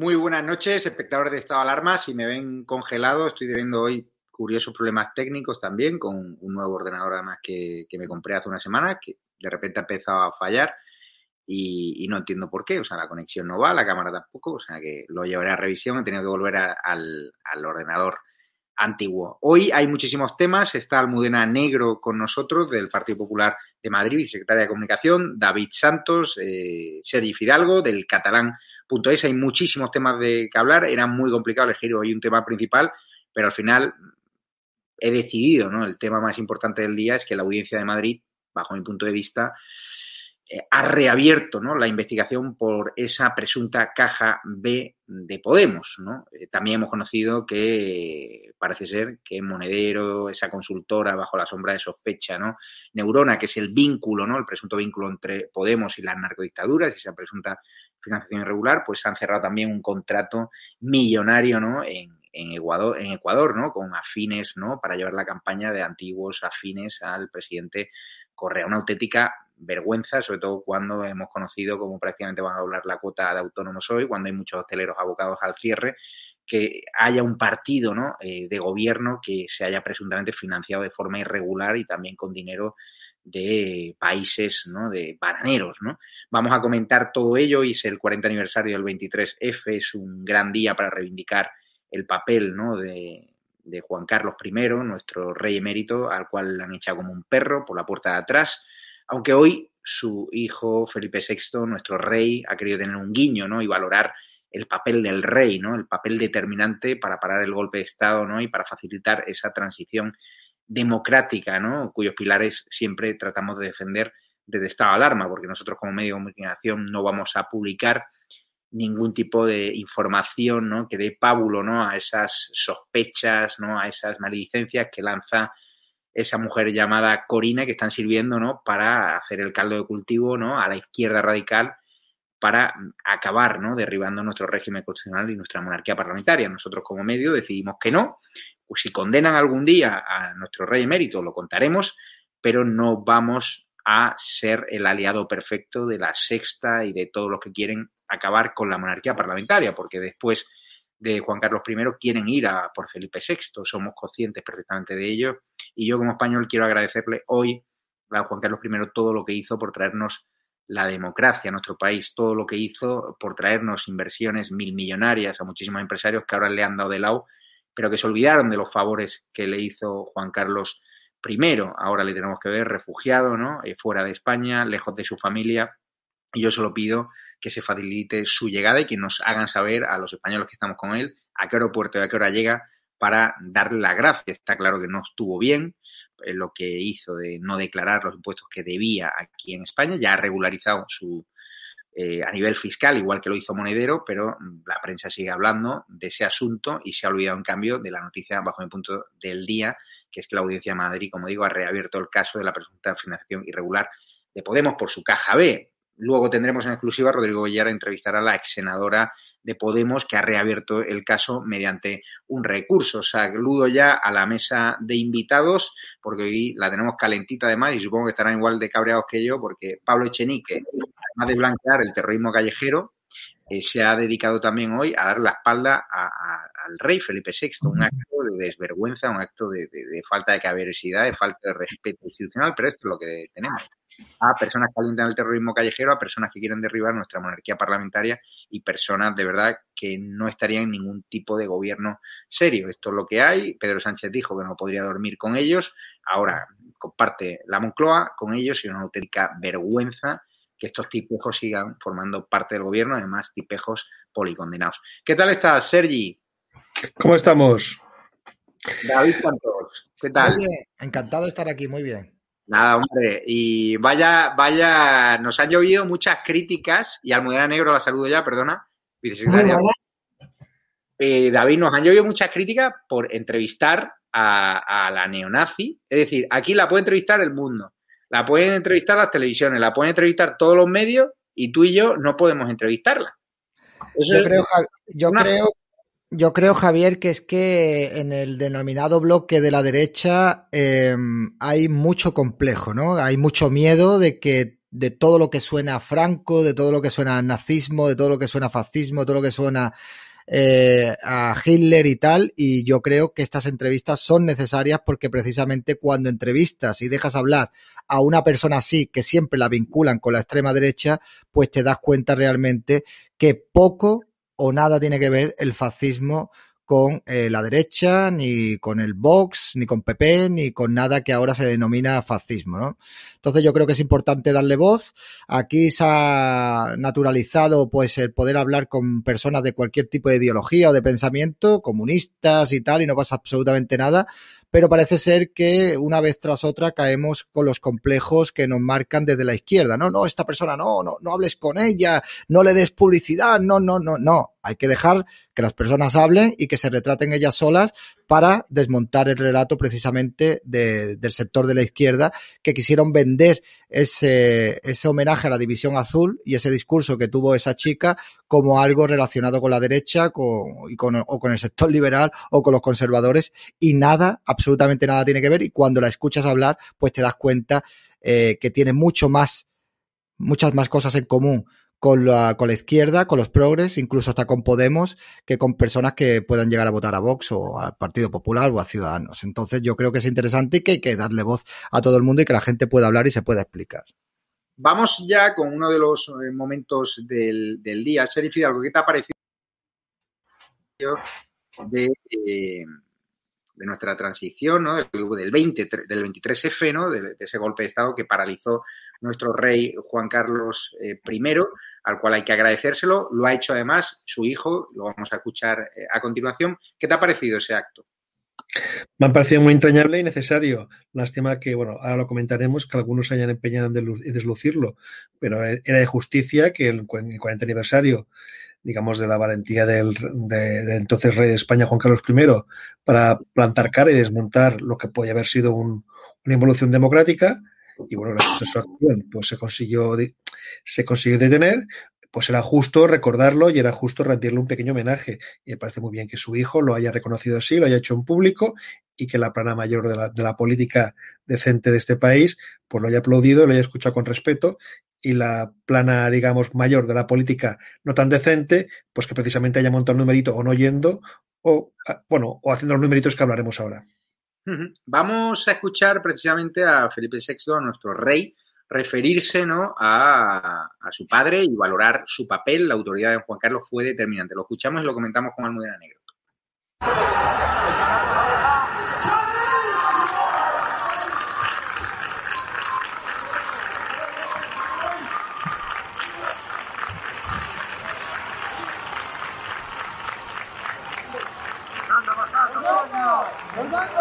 Muy buenas noches, espectadores de Estado de Alarma. Si me ven congelado, estoy teniendo hoy curiosos problemas técnicos también con un nuevo ordenador además que, me compré hace una semana, que de repente ha empezado a fallar y, no entiendo por qué. O sea, la conexión no va, la cámara tampoco, o sea que lo llevaré a revisión, he tenido que volver al, al, ordenador antiguo. Hoy hay muchísimos temas, está Almudena Negro con nosotros del Partido Popular de Madrid, secretaria de Comunicación, David Santos, eh, Sergi Fidalgo del catalán es, hay muchísimos temas de que hablar, era muy complicado elegir hoy un tema principal, pero al final he decidido, ¿no? El tema más importante del día es que la audiencia de Madrid, bajo mi punto de vista, ha reabierto ¿no? la investigación por esa presunta caja B de Podemos. ¿no? Eh, también hemos conocido que parece ser que Monedero, esa consultora bajo la sombra de sospecha, ¿no? Neurona, que es el vínculo, ¿no? el presunto vínculo entre Podemos y las narcodictaduras, esa presunta financiación irregular, pues han cerrado también un contrato millonario ¿no? en, en Ecuador, en Ecuador, ¿no? Con afines, ¿no? Para llevar la campaña de antiguos afines al presidente Correa. Una auténtica vergüenza, sobre todo cuando hemos conocido cómo prácticamente van a doblar la cuota de autónomos hoy, cuando hay muchos hosteleros abocados al cierre, que haya un partido ¿no? Eh, de gobierno que se haya presuntamente financiado de forma irregular y también con dinero de países, ¿no? De bananeros, ¿no? Vamos a comentar todo ello y el 40 aniversario del 23F, es un gran día para reivindicar el papel, ¿no? De, de Juan Carlos I, nuestro rey emérito, al cual le han echado como un perro por la puerta de atrás, aunque hoy su hijo Felipe VI, nuestro rey, ha querido tener un guiño, ¿no? Y valorar el papel del rey, ¿no? El papel determinante para parar el golpe de Estado, ¿no? Y para facilitar esa transición democrática, ¿no? Cuyos pilares siempre tratamos de defender desde estado alarma, porque nosotros como medio de comunicación no vamos a publicar ningún tipo de información ¿no? que dé pábulo ¿no? a esas sospechas, ¿no? a esas maledicencias que lanza esa mujer llamada Corina que están sirviendo ¿no? para hacer el caldo de cultivo ¿no? a la izquierda radical para acabar ¿no? derribando nuestro régimen constitucional y nuestra monarquía parlamentaria. Nosotros como medio decidimos que no. Pues si condenan algún día a nuestro rey emérito, lo contaremos, pero no vamos a ser el aliado perfecto de la sexta y de todos los que quieren acabar con la monarquía parlamentaria, porque después de Juan Carlos I quieren ir a por Felipe VI, somos conscientes perfectamente de ello, y yo como español quiero agradecerle hoy a Juan Carlos I todo lo que hizo por traernos la democracia a nuestro país, todo lo que hizo por traernos inversiones mil millonarias a muchísimos empresarios que ahora le han dado de lado, pero que se olvidaron de los favores que le hizo Juan Carlos I. Ahora le tenemos que ver refugiado, ¿no? Eh, fuera de España, lejos de su familia. Y yo solo pido que se facilite su llegada y que nos hagan saber a los españoles que estamos con él a qué aeropuerto y a qué hora llega para darle la gracia. Está claro que no estuvo bien eh, lo que hizo de no declarar los impuestos que debía aquí en España. Ya ha regularizado su eh, a nivel fiscal, igual que lo hizo Monedero, pero la prensa sigue hablando de ese asunto y se ha olvidado en cambio de la noticia bajo mi punto del día, que es que la Audiencia de Madrid, como digo, ha reabierto el caso de la presunta financiación irregular de Podemos por su caja B. Luego tendremos en exclusiva a Rodrigo Villar entrevistar a la ex senadora de Podemos que ha reabierto el caso mediante un recurso. Saludo ya a la mesa de invitados porque hoy la tenemos calentita además y supongo que estarán igual de cabreados que yo porque Pablo Echenique, además de blanquear el terrorismo callejero, eh, se ha dedicado también hoy a dar la espalda al rey Felipe VI, un acto de desvergüenza, un acto de, falta de caballerosidad, de falta de respeto institucional, pero esto es lo que tenemos. A personas que alientan el terrorismo callejero, a personas que quieren derribar nuestra monarquía parlamentaria y personas de verdad que no estarían en ningún tipo de gobierno serio. Esto es lo que hay. Pedro Sánchez dijo que no podría dormir con ellos. Ahora comparte la Moncloa con ellos y una auténtica vergüenza que estos tipejos sigan formando parte del gobierno, además tipejos policondenados. ¿Qué tal estás, Sergi? ¿Cómo estamos? David Santos, ¿qué tal? Encantado de estar aquí, muy bien. Nada, hombre, y vaya, vaya, nos han llovido muchas críticas, y Almudena Negro la saludo ya, perdona, vicesecretaria. Eh, David, nos han llovido muchas críticas por entrevistar a, a, la neonazi, es decir, aquí la puede entrevistar el mundo, la pueden entrevistar las televisiones, la pueden entrevistar todos los medios y tú y yo no podemos entrevistarla. yo, creo, yo, creo, yo creo, Javier, que es que en el denominado bloque de la derecha em, hay mucho complejo, ¿no? Hay mucho miedo de que de todo lo que suena a Franco, de todo lo que suena a nazismo, de todo lo que suena a fascismo, de todo lo que suena eh, a Hitler y tal, y yo creo que estas entrevistas son necesarias porque precisamente cuando entrevistas y dejas hablar a una persona así, que siempre la vinculan con la extrema derecha, pues te das cuenta realmente que poco o nada tiene que ver el fascismo con eh, la derecha, ni con el Vox, ni con PP, ni con nada que ahora se denomina fascismo, ¿no? Entonces yo creo que es importante darle voz. Aquí se ha naturalizado pues el poder hablar con personas de cualquier tipo de ideología o de pensamiento, comunistas y tal, y no pasa absolutamente nada pero parece ser que una vez tras otra caemos con los complejos que nos marcan desde la izquierda. No, no, esta persona no, no, no hables con ella, no le des publicidad, no, no, no, no. Hay que dejar que las personas hablen y que se retraten ellas solas para desmontar el relato precisamente de, del sector de la izquierda que quisieron vender ese, ese homenaje a la división azul y ese discurso que tuvo esa chica como algo relacionado con la derecha con, y con, o con el sector liberal o con los conservadores y nada, absolutamente nada tiene que ver y cuando la escuchas hablar pues te das cuenta eh, que tiene mucho más, muchas más cosas en común con la, con la izquierda, con los progres, incluso hasta con Podemos, que con personas que puedan llegar a votar a Vox o al Partido Popular o a Ciudadanos. Entonces yo creo que es interesante y que hay que darle voz a todo el mundo y que la gente pueda hablar y se pueda explicar. Vamos ya con uno de los eh, momentos del, del día. Serif Fidalgo, ¿qué te ha parecido de, eh, de nuestra transición, ¿no? del, del, 20, del 23F, ¿no? De, ese golpe de Estado que paralizó nuestro rey Juan Carlos eh, I, al cual hay que agradecérselo. Lo ha hecho además su hijo, lo vamos a escuchar eh, a continuación. ¿Qué te ha parecido ese acto? Me ha parecido muy entrañable y necesario. Lástima que, bueno, ahora lo comentaremos, que algunos se hayan empeñado en deslucirlo, pero era de justicia que el 40 aniversario, digamos, de la valentía del de, de entonces rey de España, Juan Carlos I, para plantar cara y desmontar lo que podía haber sido un, una involución democrática, y bueno, gracias a su acción, pues se consiguió, se consiguió detener, pues era justo recordarlo y era justo rendirle un pequeño homenaje. Y me parece muy bien que su hijo lo haya reconocido así, lo haya hecho en público y que la plana mayor de la, de la política decente de este país, pues lo haya aplaudido, lo haya escuchado con respeto y la plana, digamos, mayor de la política no tan decente, pues que precisamente haya montado el numerito o no yendo o, bueno, o haciendo los numeritos que hablaremos ahora. Vamos a escuchar precisamente a Felipe VI, a nuestro rey, referirse ¿no? a, su padre y valorar su papel. La autoridad de Juan Carlos fue determinante. Lo escuchamos y lo comentamos con Almudena Negro. ¿Qué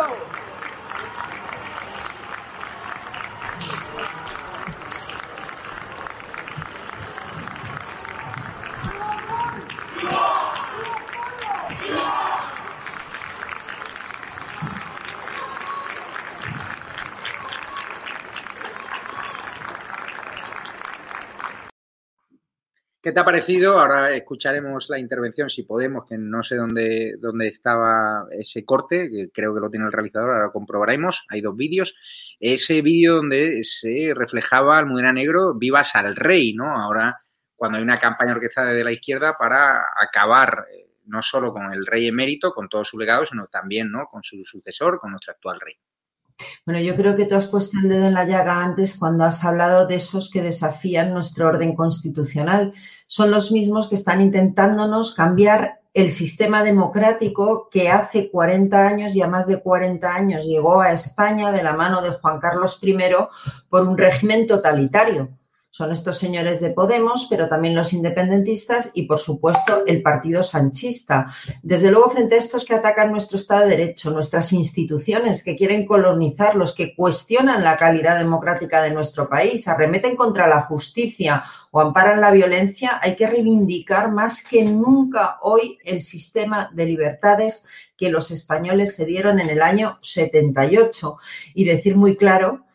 te ha parecido? Ahora escucharemos la intervención, si podemos, que no sé dónde, dónde estaba ese corte, que creo que lo tiene el realizador, ahora lo comprobaremos. Hay dos vídeos. Ese vídeo donde se reflejaba Almudena Negro, vivas al rey, ¿no? Ahora, cuando hay una campaña orquestada de la izquierda para acabar eh, no solo con el rey emérito, con todo su legado, sino también, ¿no? Con su sucesor, con nuestro actual rey. Bueno, yo creo que tú has puesto el dedo en la llaga antes cuando has hablado de esos que desafían nuestro orden constitucional. Son los mismos que están intentándonos cambiar el sistema democrático que hace 40 años, ya más de 40 años, llegó a España de la mano de Juan Carlos I por un régimen totalitario. Son estos señores de Podemos, pero también los independentistas y, por supuesto, el partido sanchista. Desde luego, frente a estos que atacan nuestro Estado de Derecho, nuestras instituciones, que quieren colonizar, los que cuestionan la calidad democrática de nuestro país, arremeten contra la justicia o amparan la violencia, hay que reivindicar más que nunca hoy el sistema de libertades que los españoles se dieron en el año 78 y decir muy claro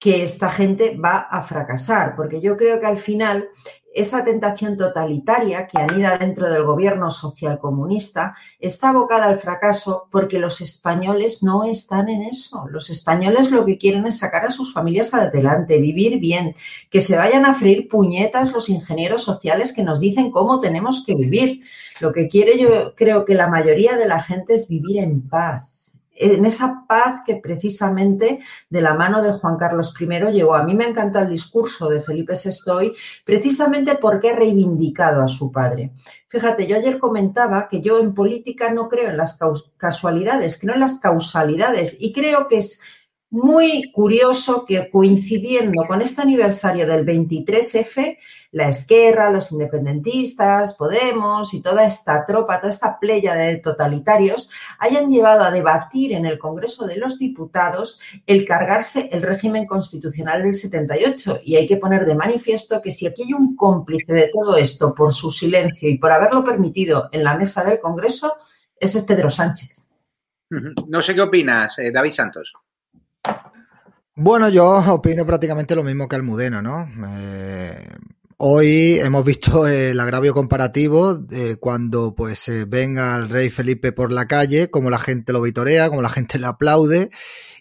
que esta gente va a fracasar, porque yo creo que al final esa tentación totalitaria que anida dentro del gobierno social comunista está abocada al fracaso porque los españoles no están en eso. Los españoles lo que quieren es sacar a sus familias adelante, vivir bien, que se vayan a freír puñetas los ingenieros sociales que nos dicen cómo tenemos que vivir. Lo que quiere yo creo que la mayoría de la gente es vivir en paz en esa paz que precisamente de la mano de Juan Carlos I llegó. A mí me encanta el discurso de Felipe VI precisamente porque ha reivindicado a su padre. Fíjate, yo ayer comentaba que yo en política no creo en las casualidades, creo en las causalidades y creo que es muy curioso que coincidiendo con este aniversario del 23F, la Esquerra, los independentistas, Podemos y toda esta tropa, toda esta playa de totalitarios hayan llevado a debatir en el Congreso de los Diputados el cargarse el régimen constitucional del 78. Y hay que poner de manifiesto que si aquí hay un cómplice de todo esto por su silencio y por haberlo permitido en la mesa del Congreso, ese es Pedro Sánchez. No sé qué opinas, eh, David Santos. Bueno, yo opino prácticamente lo mismo que Almudena, ¿no? Eh, hoy hemos visto el agravio comparativo de cuando pues eh, venga el rey Felipe por la calle, como la gente lo vitorea, como la gente le aplaude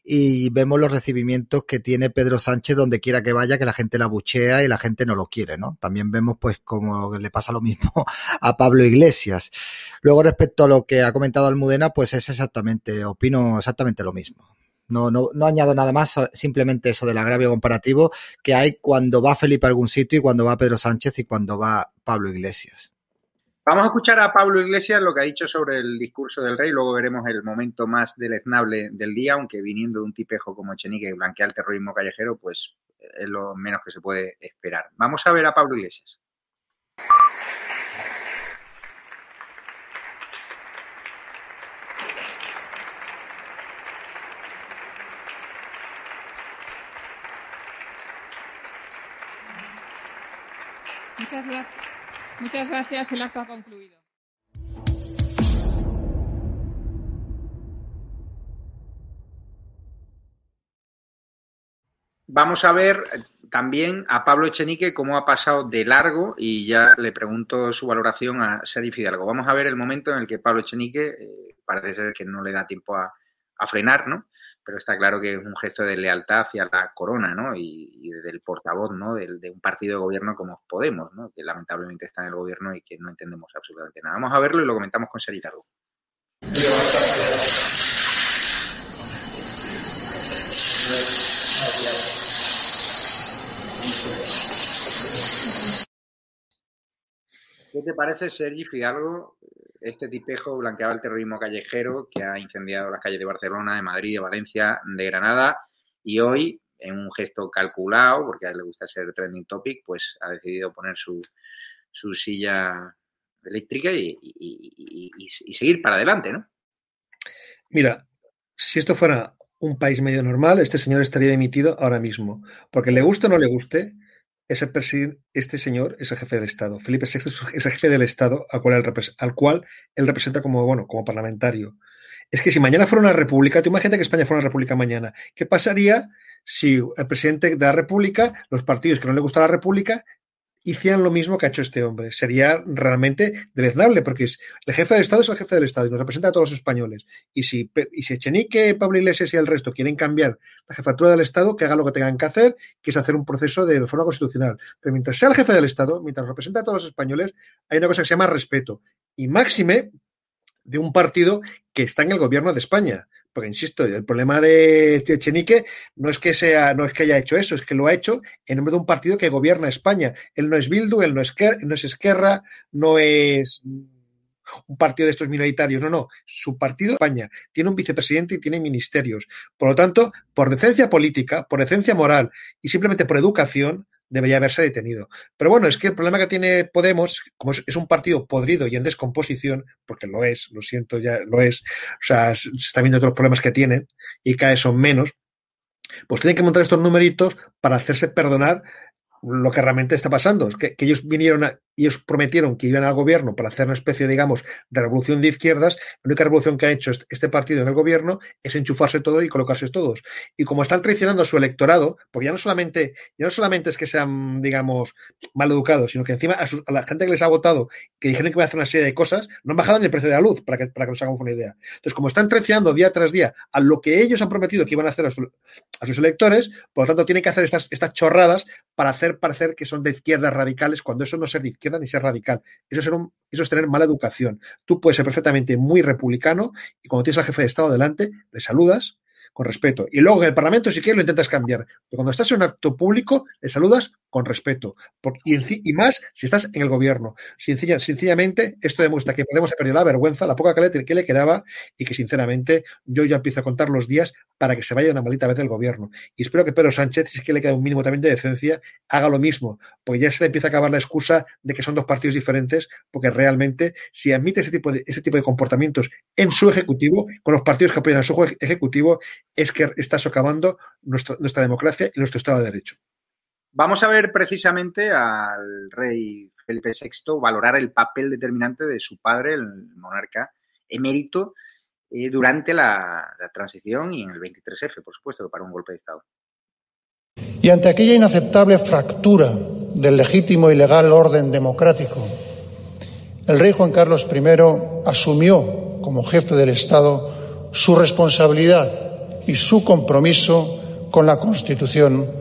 y vemos los recibimientos que tiene Pedro Sánchez donde quiera que vaya, que la gente la buchea y la gente no lo quiere, ¿no? También vemos pues como le pasa lo mismo a Pablo Iglesias. Luego respecto a lo que ha comentado Almudena, pues es exactamente, opino exactamente lo mismo. No, no, no añado nada más, simplemente eso del agravio comparativo que hay cuando va Felipe a algún sitio y cuando va Pedro Sánchez y cuando va Pablo Iglesias. Vamos a escuchar a Pablo Iglesias lo que ha dicho sobre el discurso del rey, luego veremos el momento más deleznable del día, aunque viniendo de un tipejo como Echenique que blanquea el terrorismo callejero, pues es lo menos que se puede esperar. Vamos a ver a Pablo Iglesias. Muchas gracias. Muchas gracias. El acto ha concluido. Vamos a ver también a Pablo Echenique cómo ha pasado de largo y ya le pregunto su valoración a Serif Fidalgo. Vamos a ver el momento en el que Pablo Echenique eh, parece ser que no le da tiempo a frenar, ¿no? Pero está claro que es un gesto de lealtad hacia la corona, ¿no? Y, del portavoz, ¿no? De, un partido de gobierno como Podemos, ¿no? Que lamentablemente está en el gobierno y que no entendemos absolutamente nada. Vamos a verlo y lo comentamos con Seritargo. ¿Qué te parece, Sergi Fidalgo, este tipejo blanqueaba el terrorismo callejero que ha incendiado las calles de Barcelona, de Madrid, de Valencia, de Granada y hoy, en un gesto calculado, porque a él le gusta ser trending topic, pues ha decidido poner su, su silla eléctrica y, y, seguir para adelante, ¿no? Mira, si esto fuera un país medio normal, este señor estaría dimitido ahora mismo, porque le guste o no le guste, este señor es el jefe del Estado. Felipe VI es el jefe del Estado al cual, él, al cual él representa como, bueno, como parlamentario. Es que si mañana fuera una república, tú imagínate que España fuera una república mañana. ¿Qué pasaría si el presidente de la república, los partidos que no le gusta la república, hicieran lo mismo que ha hecho este hombre. Sería realmente deleznable, porque el jefe del Estado es el jefe del Estado y nos representa a todos los españoles. Y si, y si Echenique, Pablo Iglesias y el resto quieren cambiar la jefatura del Estado, que hagan lo que tengan que hacer, que es hacer un proceso de reforma constitucional. Pero mientras sea el jefe del Estado, mientras representa a todos los españoles, hay una cosa que se llama respeto. Y máxime de un partido que está en el gobierno de España. Porque insisto, el problema de Chenique no es que sea, no es que haya hecho eso, es que lo ha hecho en nombre de un partido que gobierna España. Él no es Bildu, él no es, no es Esquerra, no es un partido de estos minoritarios, no, no, su partido España tiene un vicepresidente y tiene ministerios. Por lo tanto, por decencia política, por decencia moral y simplemente por educación, debería haberse detenido. Pero bueno, es que el problema que tiene Podemos, como es, un partido podrido y en descomposición, porque lo es, lo siento, ya lo es, o sea, se están viendo otros problemas que tienen y cada vez son menos, pues tienen que montar estos numeritos para hacerse perdonar lo que realmente está pasando. Es que, ellos vinieron ellos prometieron que iban al gobierno para hacer una especie, digamos, de revolución de izquierdas. La única revolución que ha hecho este partido en el gobierno es enchufarse todo y colocarse todos. Y como están traicionando a su electorado, porque ya no solamente, ya no solamente es que sean, digamos, mal educados, sino que encima a, la gente que les ha votado, que dijeron que iba a hacer una serie de cosas, no han bajado ni el precio de la luz, para que, para que nos hagamos una idea. Entonces, como están traicionando día tras día a lo que ellos han prometido que iban a hacer a, sus electores, por lo tanto, tienen que hacer estas, estas chorradas para hacer parecer que son de izquierdas radicales, cuando eso no es ser de izquierda ni ser radical. Eso es, eso es tener mala educación. Tú puedes ser perfectamente muy republicano y cuando tienes al jefe de Estado delante, le saludas con respeto. Y luego en el Parlamento, si quieres, lo intentas cambiar. Pero cuando estás en un acto público, le saludas con respeto. y, más si estás en el gobierno. sencillamente, esto demuestra que podemos perder la vergüenza, la poca le, que le quedaba y que, sinceramente, yo ya empiezo a contar los días para que se vaya una maldita vez del gobierno. Y espero que Pedro Sánchez, si es que le queda un mínimo también de decencia, haga lo mismo, porque ya se le empieza a acabar la excusa de que son dos partidos diferentes, porque realmente, si admite ese tipo de, ese tipo de comportamientos en su ejecutivo, con los partidos que apoyan a su ejecutivo, es que está socavando nuestra, nuestra democracia y nuestro Estado de Derecho. Vamos a ver precisamente al rey Felipe VI valorar el papel determinante de su padre, el monarca emérito, eh, durante la, transición y en el 23F, por supuesto, que para un golpe de Estado. Y ante aquella inaceptable fractura del legítimo y legal orden democrático, el rey Juan Carlos I asumió como jefe del Estado su responsabilidad y su compromiso con la Constitución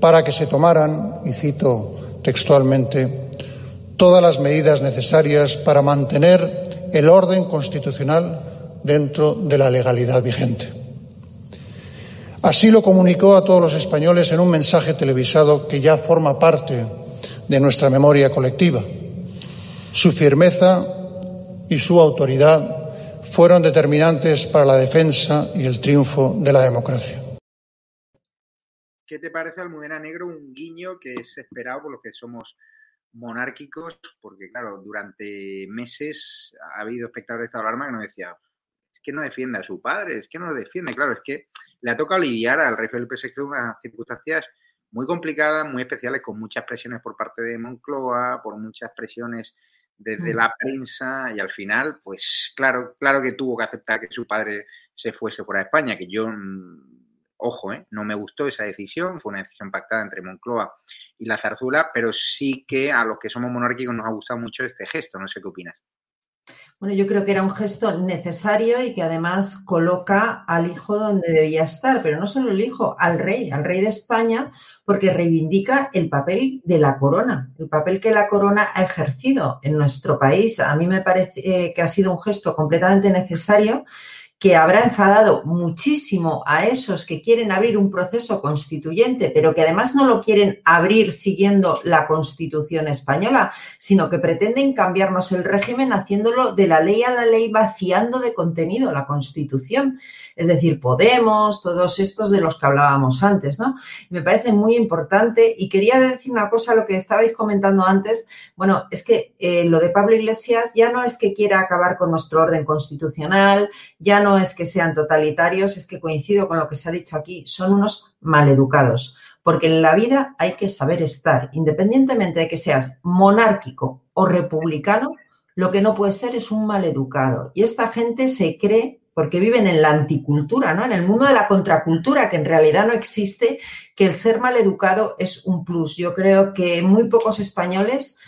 para que se tomaran, y cito textualmente, todas las medidas necesarias para mantener el orden constitucional dentro de la legalidad vigente. Así lo comunicó a todos los españoles en un mensaje televisado que ya forma parte de nuestra memoria colectiva. Su firmeza y su autoridad fueron determinantes para la defensa y el triunfo de la democracia. ¿Qué te parece, Almudena Negro, un guiño que es esperado por los que somos monárquicos? Porque, claro, durante meses ha habido espectadores de esta alarma que nos decían, es que no defiende a su padre, es que no lo defiende. Claro, es que le ha tocado lidiar al rey Felipe VI en unas circunstancias muy complicadas, muy especiales, con muchas presiones por parte de Moncloa, por muchas presiones desde mm. la prensa y al final, pues claro, claro que tuvo que aceptar que su padre se fuese fuera de España, que yo mm, Ojo, ¿eh? no me gustó esa decisión, fue una decisión pactada entre Moncloa y la Zarzuela, pero sí que a los que somos monárquicos nos ha gustado mucho este gesto, no sé qué opinas. Bueno, yo creo que era un gesto necesario y que además coloca al hijo donde debía estar, pero no solo el hijo, al rey, al rey de España, porque reivindica el papel de la corona, el papel que la corona ha ejercido en nuestro país. A mí me parece eh, que ha sido un gesto completamente necesario que habrá enfadado muchísimo a esos que quieren abrir un proceso constituyente, pero que además no lo quieren abrir siguiendo la Constitución española, sino que pretenden cambiarnos el régimen haciéndolo de la ley a la ley, vaciando de contenido la Constitución. Es decir, Podemos, todos estos de los que hablábamos antes, ¿no? Me parece muy importante y quería decir una cosa, lo que estabais comentando antes, bueno, es que eh, lo de Pablo Iglesias ya no es que quiera acabar con nuestro orden constitucional, ya no no es que sean totalitarios, es que coincido con lo que se ha dicho aquí, son unos maleducados. Porque en la vida hay que saber estar, independientemente de que seas monárquico o republicano, lo que no puede ser es un maleducado. Y esta gente se cree, porque viven en la anticultura, ¿no? En el mundo de la contracultura, que en realidad no existe, que el ser maleducado es un plus. Yo creo que muy pocos españoles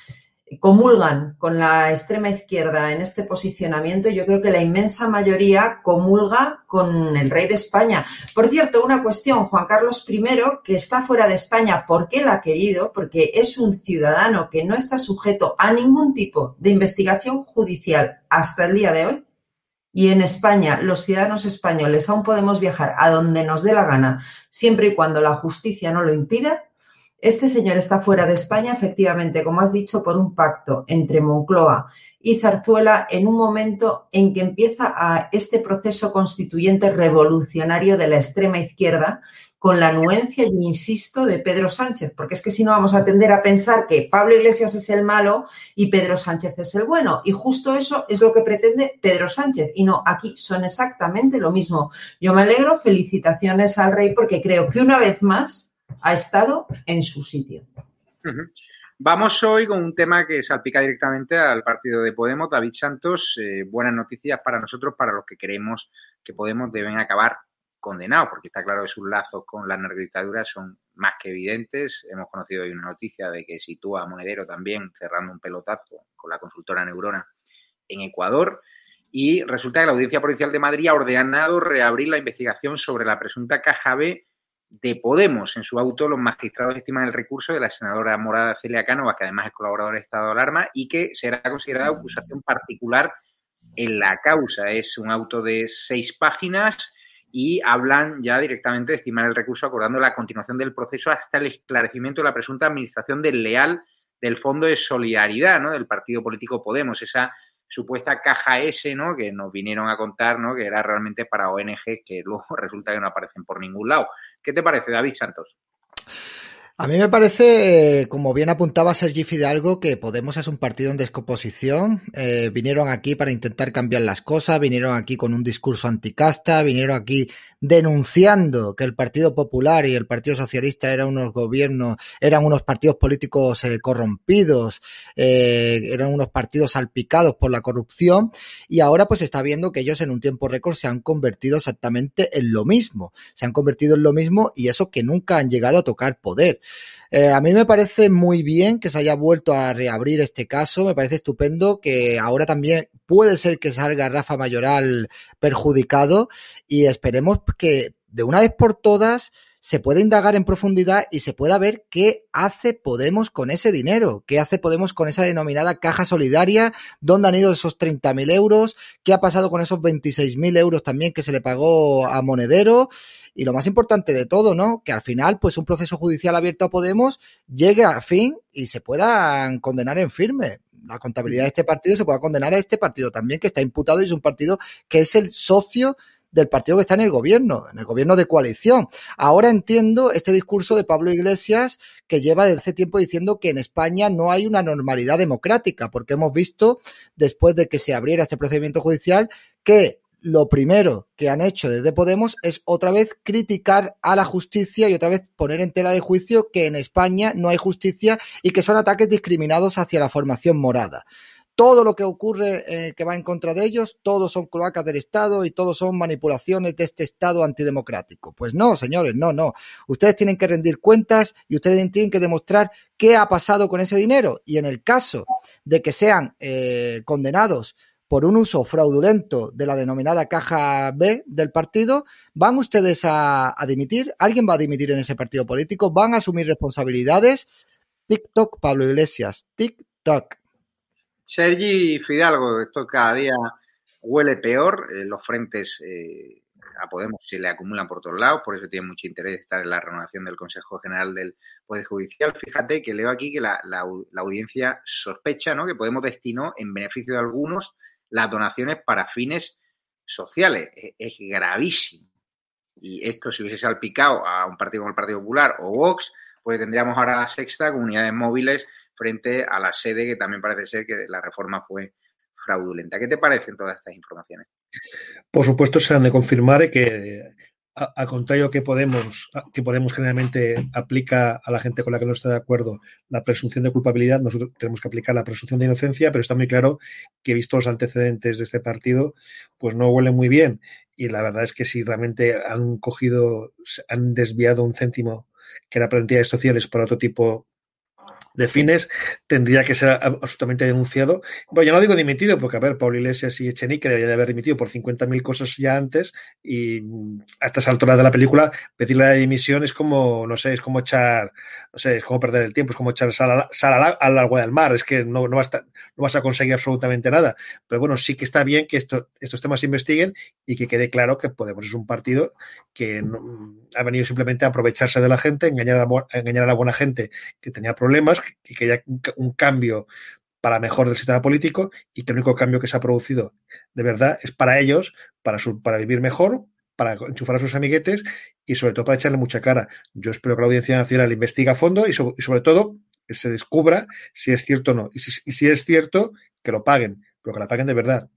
comulgan con la extrema izquierda en este posicionamiento, yo creo que la inmensa mayoría comulga con el rey de España. Por cierto, una cuestión, Juan Carlos I, que está fuera de España porque él ha querido, porque es un ciudadano que no está sujeto a ningún tipo de investigación judicial hasta el día de hoy. Y en España, los ciudadanos españoles aún podemos viajar a donde nos dé la gana, siempre y cuando la justicia no lo impida este señor está fuera de España, efectivamente, como has dicho, por un pacto entre Moncloa y Zarzuela en un momento en que empieza a este proceso constituyente revolucionario de la extrema izquierda con la anuencia, y insisto, de Pedro Sánchez, porque es que si no vamos a tender a pensar que Pablo Iglesias es el malo y Pedro Sánchez es el bueno. Y justo eso es lo que pretende Pedro Sánchez. Y no, aquí son exactamente lo mismo. Yo me alegro, felicitaciones al rey, porque creo que una vez más ha estado en su sitio. Vamos hoy con un tema que salpica directamente al partido de Podemos. David Santos, eh, buenas noticias para nosotros, para los que creemos que Podemos deben acabar condenados, porque está claro que sus lazos con la narcodictadura son más que evidentes. Hemos conocido hoy una noticia de que sitúa a Monedero también cerrando un pelotazo con la consultora Neurona en Ecuador. Y resulta que la Audiencia Provincial de Madrid ha ordenado reabrir la investigación sobre la presunta caja B de Podemos. En su auto, los magistrados estiman el recurso de la senadora morada Celia Cánova, que además es colaboradora de Estado de Alarma, y que será considerada acusación particular en la causa. Es un auto de seis páginas y hablan ya directamente de estimar el recurso, acordando la continuación del proceso hasta el esclarecimiento de la presunta administración del leal del Fondo de Solidaridad, ¿no? Del partido político Podemos, esa supuesta caja S, ¿no? Que nos vinieron a contar, ¿no? Que era realmente para ONG que luego resulta que no aparecen por ningún lado. ¿Qué te parece, David Santos? A mí me parece, eh, como bien apuntaba Sergi Fidalgo, que Podemos es un partido en descomposición. Eh, vinieron aquí para intentar cambiar las cosas, vinieron aquí con un discurso anticasta, vinieron aquí denunciando que el Partido Popular y el Partido Socialista eran unos gobiernos, eran unos partidos políticos eh, corrompidos, eran unos partidos salpicados por la corrupción y ahora pues está viendo que ellos en un tiempo récord se han convertido exactamente en lo mismo, se han convertido en lo mismo y eso que nunca han llegado a tocar poder. Eh, a mí me parece muy bien que se haya vuelto a reabrir este caso, me parece estupendo que ahora también puede ser que salga Rafa Mayoral perjudicado y esperemos que de una vez por todas se puede indagar en profundidad y se pueda ver qué hace Podemos con ese dinero, qué hace Podemos con esa denominada caja solidaria, dónde han ido esos 30.000 euros, qué ha pasado con esos 26.000 euros también que se le pagó a Monedero y lo más importante de todo, ¿no? Que al final, pues un proceso judicial abierto a Podemos llegue a fin y se puedan condenar en firme la contabilidad de este partido se pueda condenar a este partido también, que está imputado y es un partido que es el socio del partido que está en el gobierno, en el gobierno de coalición. Ahora entiendo este discurso de Pablo Iglesias que lleva desde hace tiempo diciendo que en España no hay una normalidad democrática, porque hemos visto, después de que se abriera este procedimiento judicial, que lo primero que han hecho desde Podemos es otra vez criticar a la justicia y otra vez poner en tela de juicio que en España no hay justicia y que son ataques discriminados hacia la formación morada todo lo que ocurre eh, que va en contra de ellos, todos son cloacas del Estado y todos son manipulaciones de este Estado antidemocrático. Pues no, señores, no, no. Ustedes tienen que rendir cuentas y ustedes tienen que demostrar qué ha pasado con ese dinero. Y en el caso de que sean eh, condenados por un uso fraudulento de la denominada caja B del partido, ¿van ustedes a, a dimitir? ¿Alguien va a dimitir en ese partido político? ¿Van a asumir responsabilidades? TikTok, Pablo Iglesias, TikTok. Sergi Fidalgo, esto cada día huele peor, eh, los frentes eh, a Podemos se le acumulan por todos lados, por eso tiene mucho interés estar en la renovación del Consejo General del Poder Judicial. Fíjate que leo aquí que la, audiencia sospecha ¿no? que Podemos destinó en beneficio de algunos las donaciones para fines sociales. Es, es gravísimo. Y esto si hubiese salpicado a un partido como el Partido Popular o Vox, pues tendríamos ahora la sexta comunidades móviles frente a la sede que también parece ser que la reforma fue fraudulenta. ¿Qué te parecen todas estas informaciones? Por supuesto, se han de confirmar que, al contrario que Podemos, que Podemos generalmente aplica a la gente con la que no está de acuerdo la presunción de culpabilidad, nosotros tenemos que aplicar la presunción de inocencia, pero está muy claro que, visto los antecedentes de este partido, pues no huele muy bien. Y la verdad es que si realmente han cogido, han desviado un céntimo que era para entidades sociales por otro tipo de fines tendría que ser absolutamente denunciado. Bueno, yo no digo dimitido, porque a ver, Pablo Iglesias y Echenique deberían de haber dimitido por 50.000 cosas ya antes y a estas alturas de la película pedirle la dimisión es como, no sé, es como echar, no sé, es como perder el tiempo, es como echar sal, sal al agua del mar, es que no, no, vas a, no vas a conseguir absolutamente nada. Pero bueno, sí que está bien que esto, estos temas se investiguen y que quede claro que Podemos es un partido que ha venido simplemente a aprovecharse de la gente, engañar a la, engañar a la buena gente que tenía problemas que, haya un, cambio para mejor del sistema político y que el único cambio que se ha producido de verdad es para ellos, para, su, para vivir mejor, para enchufar a sus amiguetes y sobre todo para echarle mucha cara. Yo espero que la Audiencia Nacional investigue a fondo y, y sobre todo que se descubra si es cierto o no. Y si, y si es cierto, que lo paguen, pero que la paguen de verdad.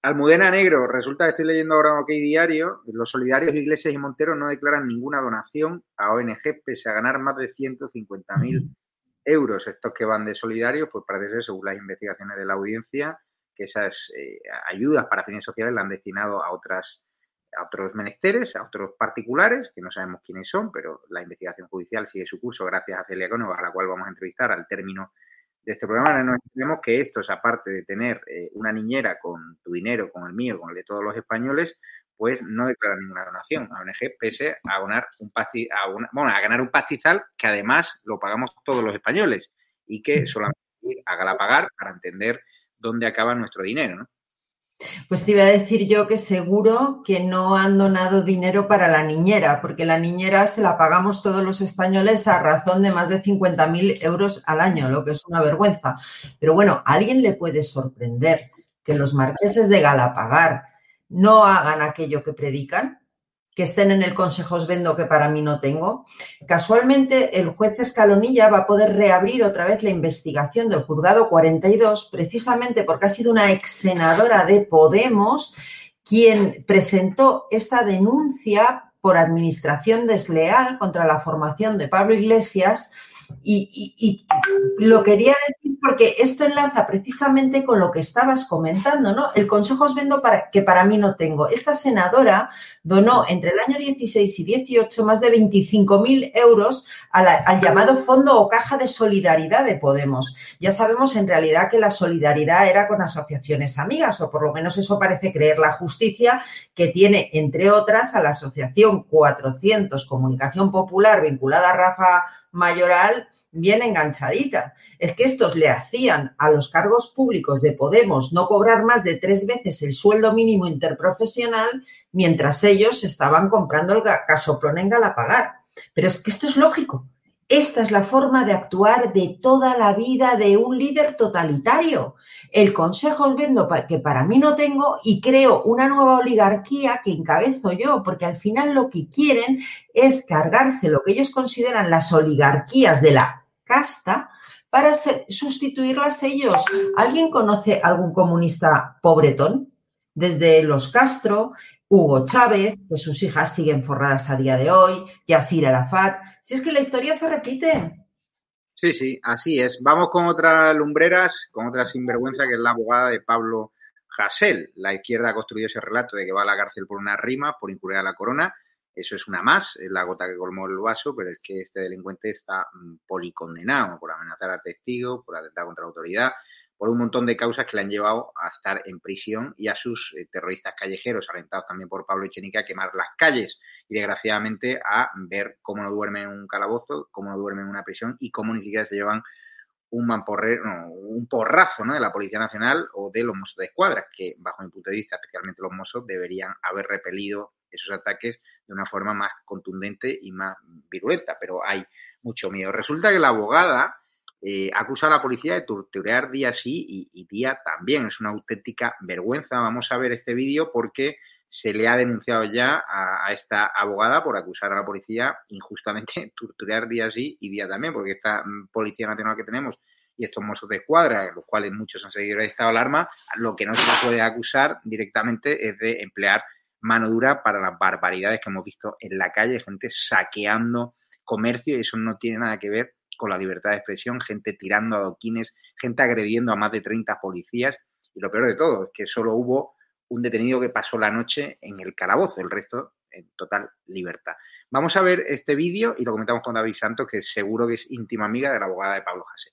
Almudena Negro, resulta que estoy leyendo ahora OK Diario, los solidarios Iglesias y Montero no declaran ninguna donación a ONG pese a ganar más de 150.000 euros. Estos que van de solidarios, pues parece ser, según las investigaciones de la audiencia, que esas eh, ayudas para fines sociales las han destinado a otras a otros menesteres, a otros particulares, que no sabemos quiénes son, pero la investigación judicial sigue su curso gracias a Celia Cónova, a la cual vamos a entrevistar al término de este programa. Ahora nos entendemos que estos, aparte de tener eh, una niñera con tu dinero, con el mío, con el de todos los españoles, pues no declaran ninguna donación a ONG, pese a un a bueno, a ganar un pastizal que además lo pagamos todos los españoles y que solamente haga pagar para entender dónde acaba nuestro dinero, ¿no? Pues te iba a decir yo que seguro que no han donado dinero para la niñera, porque la niñera se la pagamos todos los españoles a razón de más de 50.000 euros al año, lo que es una vergüenza. Pero bueno, a alguien le puede sorprender que los marqueses de Galapagar no hagan aquello que predican que estén en el Consejo Osvendo que para mí no tengo. Casualmente, el juez Escalonilla va a poder reabrir otra vez la investigación del juzgado 42, precisamente porque ha sido una ex senadora de Podemos quien presentó esta denuncia por administración desleal contra la formación de Pablo Iglesias y, lo quería decir porque esto enlaza precisamente con lo que estabas comentando, ¿no? El consejo os vendo para, que para mí no tengo. Esta senadora donó entre el año 16 y 18 más de 25.000 euros al llamado Fondo o Caja de Solidaridad de Podemos. Ya sabemos en realidad que la solidaridad era con asociaciones amigas, o por lo menos eso parece creer la justicia, que tiene, entre otras, a la Asociación 400 Comunicación Popular vinculada a Rafa mayoral bien enganchadita. Es que estos le hacían a los cargos públicos de Podemos no cobrar más de tres veces el sueldo mínimo interprofesional mientras ellos estaban comprando el casoplón en Galapagar. Pero es que esto es lógico. Esta es la forma de actuar de toda la vida de un líder totalitario. El consejo os vendo que para mí no tengo y creo una nueva oligarquía que encabezo yo, porque al final lo que quieren es cargarse lo que ellos consideran las oligarquías de la casta para sustituirlas ellos. ¿Alguien conoce algún comunista pobretón? Desde los Castro, Hugo Chávez, que sus hijas siguen forradas a día de hoy, Yasir Arafat. Si es que la historia se repite. Sí, sí, así es. Vamos con otras lumbreras, con otra sinvergüenza que es la abogada de Pablo Hasél. La izquierda ha construido ese relato de que va a la cárcel por una rima, por incurrir a la corona. Eso es una más, la gota que colmó el vaso, pero es que este delincuente está mm, policondenado por amenazar a testigos, por atentar contra la autoridad, por un montón de causas que le han llevado a estar en prisión y a sus eh, terroristas callejeros, alentados también por Pablo Echenique, a quemar las calles y desgraciadamente a ver cómo no duerme en un calabozo, cómo no duerme en una prisión y cómo ni siquiera se llevan un mamporre, un porrazo ¿no? de la Policía Nacional o de los Mossos de Escuadra, que bajo mi punto de vista, especialmente los Mossos, deberían haber repelido esos ataques de una forma más contundente y más virulenta, pero hay mucho miedo. Resulta que la abogada eh, acusa a la policía de torturar día sí y, día también. Es una auténtica vergüenza. Vamos a ver este vídeo porque se le ha denunciado ya a, esta abogada por acusar a la policía injustamente torturar día sí y día también, porque esta mm, policía nacional que tenemos y estos mozos de escuadra, los cuales muchos han seguido el alarma, lo que no se puede acusar directamente es de emplear mano dura para las barbaridades que hemos visto en la calle, gente saqueando comercio y eso no tiene nada que ver con la libertad de expresión, gente tirando adoquines, gente agrediendo a más de 30 policías. Y lo peor de todo es que solo hubo un detenido que pasó la noche en el calabozo, el resto en total libertad. Vamos a ver este vídeo y lo comentamos con David Santos, que seguro que es íntima amiga de la abogada de Pablo José.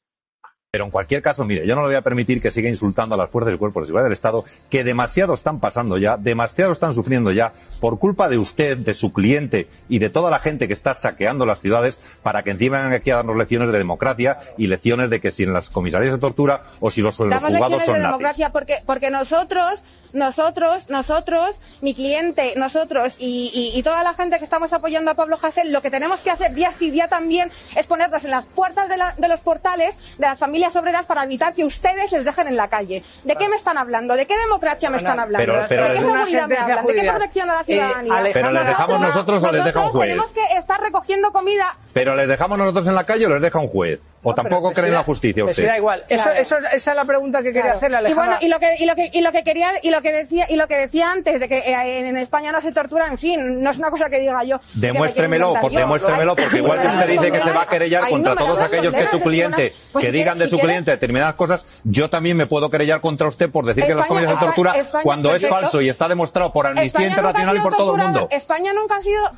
Pero en cualquier caso, mire, yo no le voy a permitir que siga insultando a las fuerzas y cuerpos de seguridad del Estado, que demasiado están pasando ya, demasiado están sufriendo ya, por culpa de usted, de su cliente y de toda la gente que está saqueando las ciudades, para que encima vengan aquí a darnos lecciones de democracia y lecciones de que si en las comisarías de tortura o si los, los juzgados son de democracia porque, porque nosotros nosotros, nosotros, mi cliente, nosotros y, toda la gente que estamos apoyando a Pablo Hasél, lo que tenemos que hacer día sí día también es ponernos en las puertas de, los portales de las familias obreras para evitar que ustedes les dejen en la calle. ¿De qué me están hablando? ¿De qué democracia me están hablando? ¿De qué seguridad me hablan? ¿De qué protección a la eh, ciudadanía? pero les dejamos nosotros o les deja un juez. Tenemos que estar recogiendo comida Pero les dejamos nosotros en la calle o les deja un juez. O No, tampoco creen en la justicia usted. si da igual. Eso, Claro. eso, esa es la pregunta que quería Claro. hacerle a y Alejandra. bueno y lo que y lo que y lo que quería y lo que decía y lo que decía antes de que eh, en, España no se tortura en fin no es una cosa que diga yo me Demuéstremelo, por, yo. demuéstremelo, porque igual que usted dice que se va a querellar contra me todos aquellos que su cliente, pues que si digan de su cliente determinadas cosas, yo también me puedo querellar contra usted por decir que las familias de tortura, España- cuando es falso y está demostrado por Amnistía Internacional y por todo el mundo. España nunca ha sido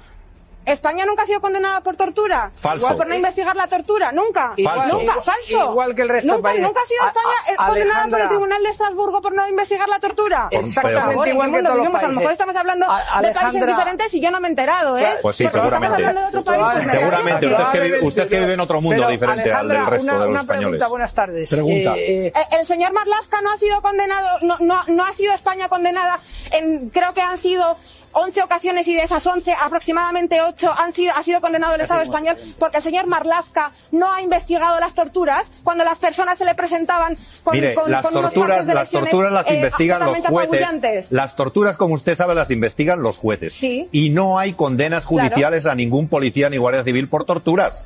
España nunca ha sido condenada por tortura. Falso. Igual por no investigar la tortura, nunca. Falso. Nunca, falso. Igual que el resto de nunca, países. Nunca ha sido España a- eh, condenada por el Tribunal de Estrasburgo por no investigar la tortura. Por- Exactamente favor, ¿en igual que mundo todos los vivimos? A lo mejor estamos hablando A- de países diferentes y yo no me he enterado, ¿eh? Pues sí, Porque estamos seguramente. hablando de otro país, pues Seguramente, igual. usted es que vive- usted es que vive en otro mundo Pero, diferente al del resto una, de los una españoles. pregunta, buenas tardes. Pregunta. Eh, Eh, El señor Marlaska no ha sido condenado, no, no, no ha sido España condenada en, creo que han sido 11 ocasiones y de esas 11, aproximadamente 8 han sido, ha sido condenado el Estado español porque el señor Marlaska no ha investigado las torturas cuando las personas se le presentaban con, Mire, con- las con torturas, de las torturas las eh, investigan los jueces. Las torturas, como usted sabe, las investigan los jueces. Sí. Y no hay condenas judiciales a ningún policía ni guardia civil por torturas.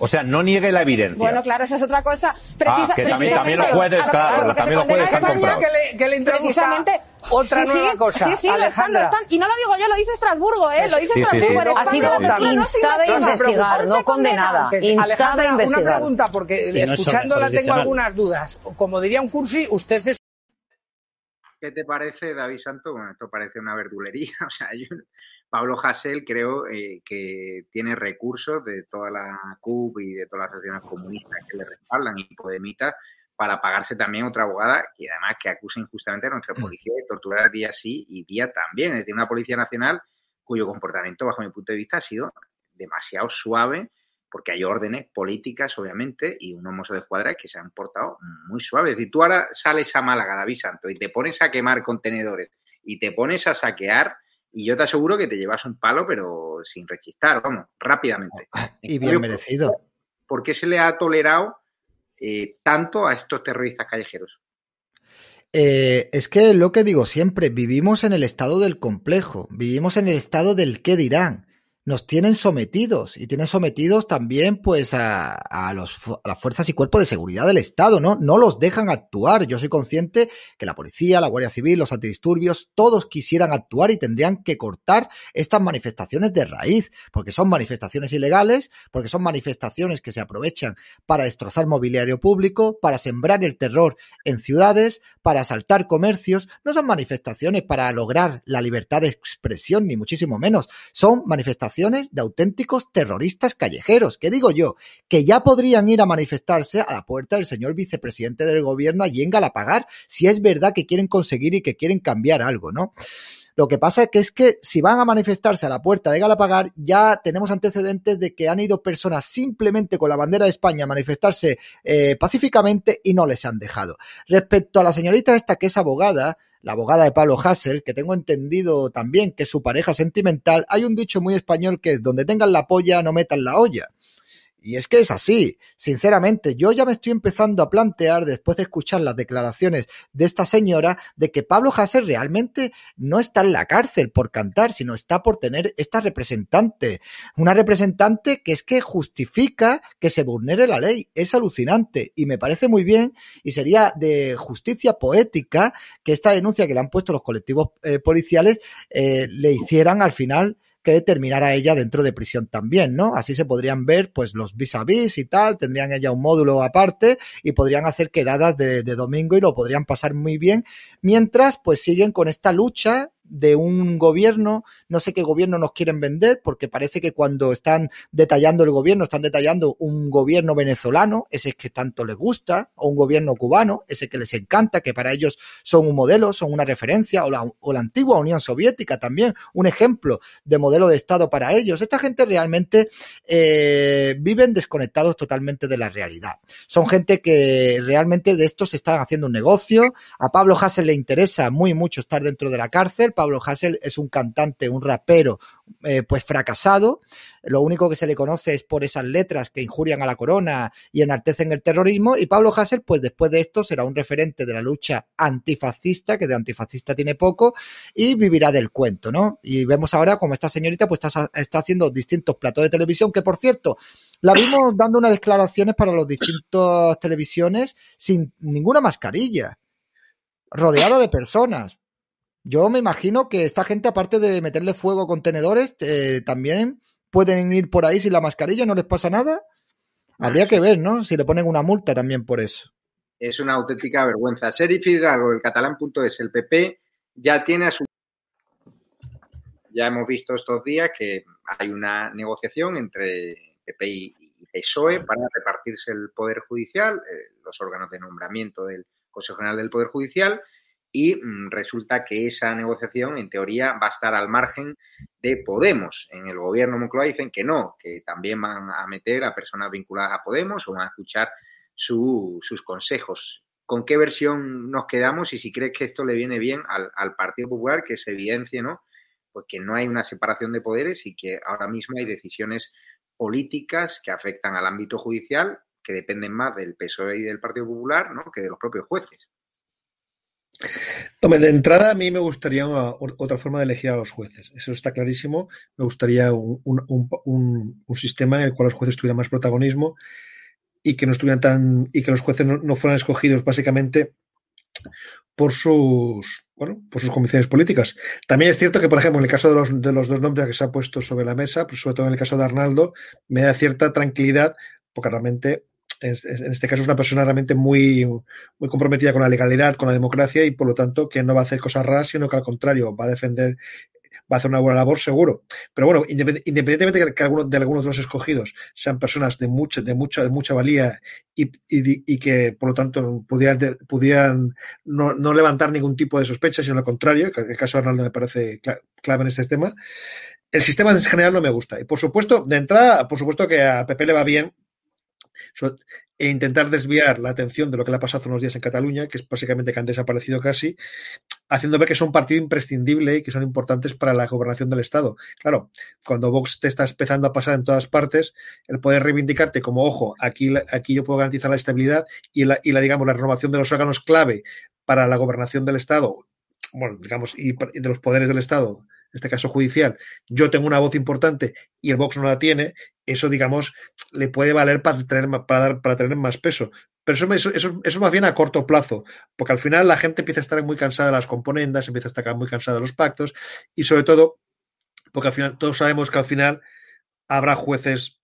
O sea, no niegue la evidencia. Bueno, claro, esa es otra cosa. Precisa- Ah, que también- también los jueces, claro, que también se los jueces condena están a España, comprados. que le, que le introduzca Precisamente. Otra Sí, nueva sí, cosa. Sí, sí, lo están, lo Alejandra. están. Y no lo digo yo, lo dice Estrasburgo, ¿eh? Lo dice. Estrasburgo. Ha España sido no se instada a investiga. investigar, no condenada. Instada a Alejandra, una pregunta, porque no escuchándola tengo algunas dudas. Como diría un cursi, usted es ¿Qué te parece, David Santo? Bueno, esto parece una verdulería. O sea, yo, Pablo Hasél creo eh, que tiene recursos de toda la CUP y de todas las asociaciones comunistas que le respaldan y Podemitas para pagarse también otra abogada y además que acuse injustamente a nuestra policía de torturar día sí y día también. Es decir, una policía nacional cuyo comportamiento, bajo mi punto de vista, ha sido demasiado suave porque hay órdenes políticas, obviamente, y unos mozos de escuadra que se han portado muy suaves. Es decir, tú ahora sales a Málaga, David Santo, y te pones a quemar contenedores y te pones a saquear, y yo te aseguro que te llevas un palo, pero sin rechistar, vamos, rápidamente. Y En bien cambio, merecido. ¿Por qué se le ha tolerado eh, tanto a estos terroristas callejeros? Eh, es que lo que digo siempre, vivimos en el estado del complejo, vivimos en el estado del qué dirán. Nos tienen sometidos y tienen sometidos también pues a, los, a las fuerzas y cuerpos de seguridad del Estado, ¿no? No los dejan actuar. Yo soy consciente que la policía, la Guardia Civil, los antidisturbios, todos quisieran actuar y tendrían que cortar estas manifestaciones de raíz, porque son manifestaciones ilegales, porque son manifestaciones que se aprovechan para destrozar mobiliario público, para sembrar el terror en ciudades, para asaltar comercios, no son manifestaciones para lograr la libertad de expresión, ni muchísimo menos. Son manifestaciones de auténticos terroristas callejeros, que digo yo, que ya podrían ir a manifestarse a la puerta del señor vicepresidente del gobierno allí en Galapagar, si es verdad que quieren conseguir y que quieren cambiar algo, ¿no? Lo que pasa es que es que si van a manifestarse a la puerta de Galapagar, ya tenemos antecedentes de que han ido personas simplemente con la bandera de España a manifestarse eh, pacíficamente y no les han dejado. Respecto a la señorita esta que es abogada, la abogada de Pablo Hassel, que tengo entendido también que es su pareja sentimental, hay un dicho muy español que es donde tengan la polla no metan la olla. Y es que es así, sinceramente, yo ya me estoy empezando a plantear, después de escuchar las declaraciones de esta señora, de que Pablo Hasél realmente no está en la cárcel por cantar, sino está por tener esta representante. Una representante que es que justifica que se vulnere la ley. Es alucinante y me parece muy bien y sería de justicia poética que esta denuncia que le han puesto los colectivos eh, policiales eh, le hicieran al final que terminara ella dentro de prisión también, ¿no? Así se podrían ver, pues, los vis a vis y tal, tendrían ella un módulo aparte y podrían hacer quedadas de, de domingo y lo podrían pasar muy bien, mientras, pues, siguen con esta lucha de un gobierno, no sé qué gobierno nos quieren vender, porque parece que cuando están detallando el gobierno, están detallando un gobierno venezolano, ese que tanto les gusta, o un gobierno cubano, ese que les encanta, que para ellos son un modelo, son una referencia, o la, o la antigua Unión Soviética también, un ejemplo de modelo de Estado para ellos. Esta gente realmente eh, viven desconectados totalmente de la realidad. Son gente que realmente de esto se están haciendo un negocio. A Pablo Hassel le interesa muy mucho estar dentro de la cárcel. Pablo Hassel es un cantante, un rapero, eh, pues fracasado. Lo único que se le conoce es por esas letras que injurian a la corona y enartecen el terrorismo. Y Pablo Hassel, pues después de esto, será un referente de la lucha antifascista, que de antifascista tiene poco, y vivirá del cuento, ¿no? Y vemos ahora como esta señorita, pues está, está haciendo distintos platos de televisión, que por cierto, la vimos dando unas declaraciones para las distintas televisiones sin ninguna mascarilla, rodeada de personas. Yo me imagino que esta gente, aparte de meterle fuego a contenedores, eh, también pueden ir por ahí sin la mascarilla, no les pasa nada. Habría que ver, ¿no? Si le ponen una multa también por eso. Es una auténtica vergüenza. Serif Hidalgo, el catalán.es, el PP ya tiene a su... Ya hemos visto estos días que hay una negociación entre PP y PSOE para repartirse el Poder Judicial, eh, los órganos de nombramiento del Consejo General del Poder Judicial, y mm, resulta que esa negociación, en teoría, va a estar al margen de Podemos. En el gobierno Moncloa dicen que no, que también van a meter a personas vinculadas a Podemos o van a escuchar su, sus consejos. ¿Con qué versión nos quedamos y si crees que esto le viene bien al, al Partido Popular, que se evidencie, ¿no? Pues que no hay una separación de poderes y que ahora mismo hay decisiones políticas que afectan al ámbito judicial que dependen más del PSOE y del Partido Popular ¿no? que de los propios jueces. De entrada a mí me gustaría una, otra forma de elegir a los jueces. Eso está clarísimo. Me gustaría un, sistema en el cual los jueces tuvieran más protagonismo y que no estuvieran tan y que los jueces no, no fueran escogidos básicamente por sus bueno, por sus convicciones políticas. También es cierto que, por ejemplo, en el caso de los, de los dos nombres que se ha puesto sobre la mesa, sobre todo en el caso de Arnaldo, me da cierta tranquilidad, porque realmente en este caso es una persona realmente muy, muy comprometida con la legalidad, con la democracia y por lo tanto que no va a hacer cosas raras, sino que al contrario va a defender va a hacer una buena labor seguro. Pero bueno, independientemente de que algunos de algunos de los escogidos sean personas de mucha, de mucha, de mucha valía y, y, que por lo tanto pudieran, pudieran no, no, levantar ningún tipo de sospecha, sino lo contrario, que el caso de Arnaldo me parece clave en este tema. El sistema en general no me gusta. Y por supuesto, de entrada, por supuesto que a Pepe le va bien e intentar desviar la atención de lo que le ha pasado hace unos días en Cataluña, que es básicamente que han desaparecido casi, haciendo ver que son partido imprescindible y que son importantes para la gobernación del Estado. Claro, cuando Vox te está empezando a pasar en todas partes, el poder reivindicarte como, ojo, aquí, aquí yo puedo garantizar la estabilidad y la, y la, digamos, la renovación de los órganos clave para la gobernación del Estado, bueno, digamos, y de los poderes del Estado, este caso judicial, yo tengo una voz importante y el Vox no la tiene, eso, digamos, le puede valer para tener, para dar, para tener más peso. Pero eso, eso, eso, más bien a corto plazo, porque al final la gente empieza a estar muy cansada de las componendas, empieza a estar muy cansada de los pactos y sobre todo, porque al final todos sabemos que al final habrá jueces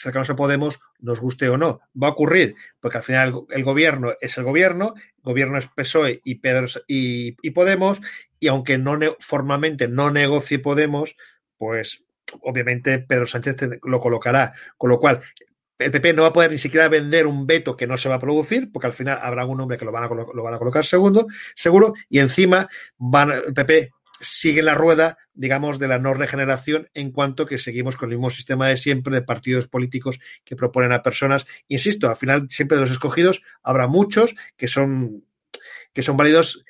cercanos a Podemos, nos guste o no. Va a ocurrir, porque al final el, gobierno es el gobierno, el gobierno es PSOE y, Pedro, y, y Podemos, y aunque no formalmente no negocie Podemos, pues obviamente Pedro Sánchez lo colocará. Con lo cual, el PP no va a poder ni siquiera vender un veto que no se va a producir, porque al final habrá un hombre que lo van a, lo van a colocar segundo, seguro, y encima van, el PP sigue la rueda, digamos, de la no regeneración en cuanto que seguimos con el mismo sistema de siempre de partidos políticos que proponen a personas. Insisto, al final siempre de los escogidos habrá muchos que son que son válidos,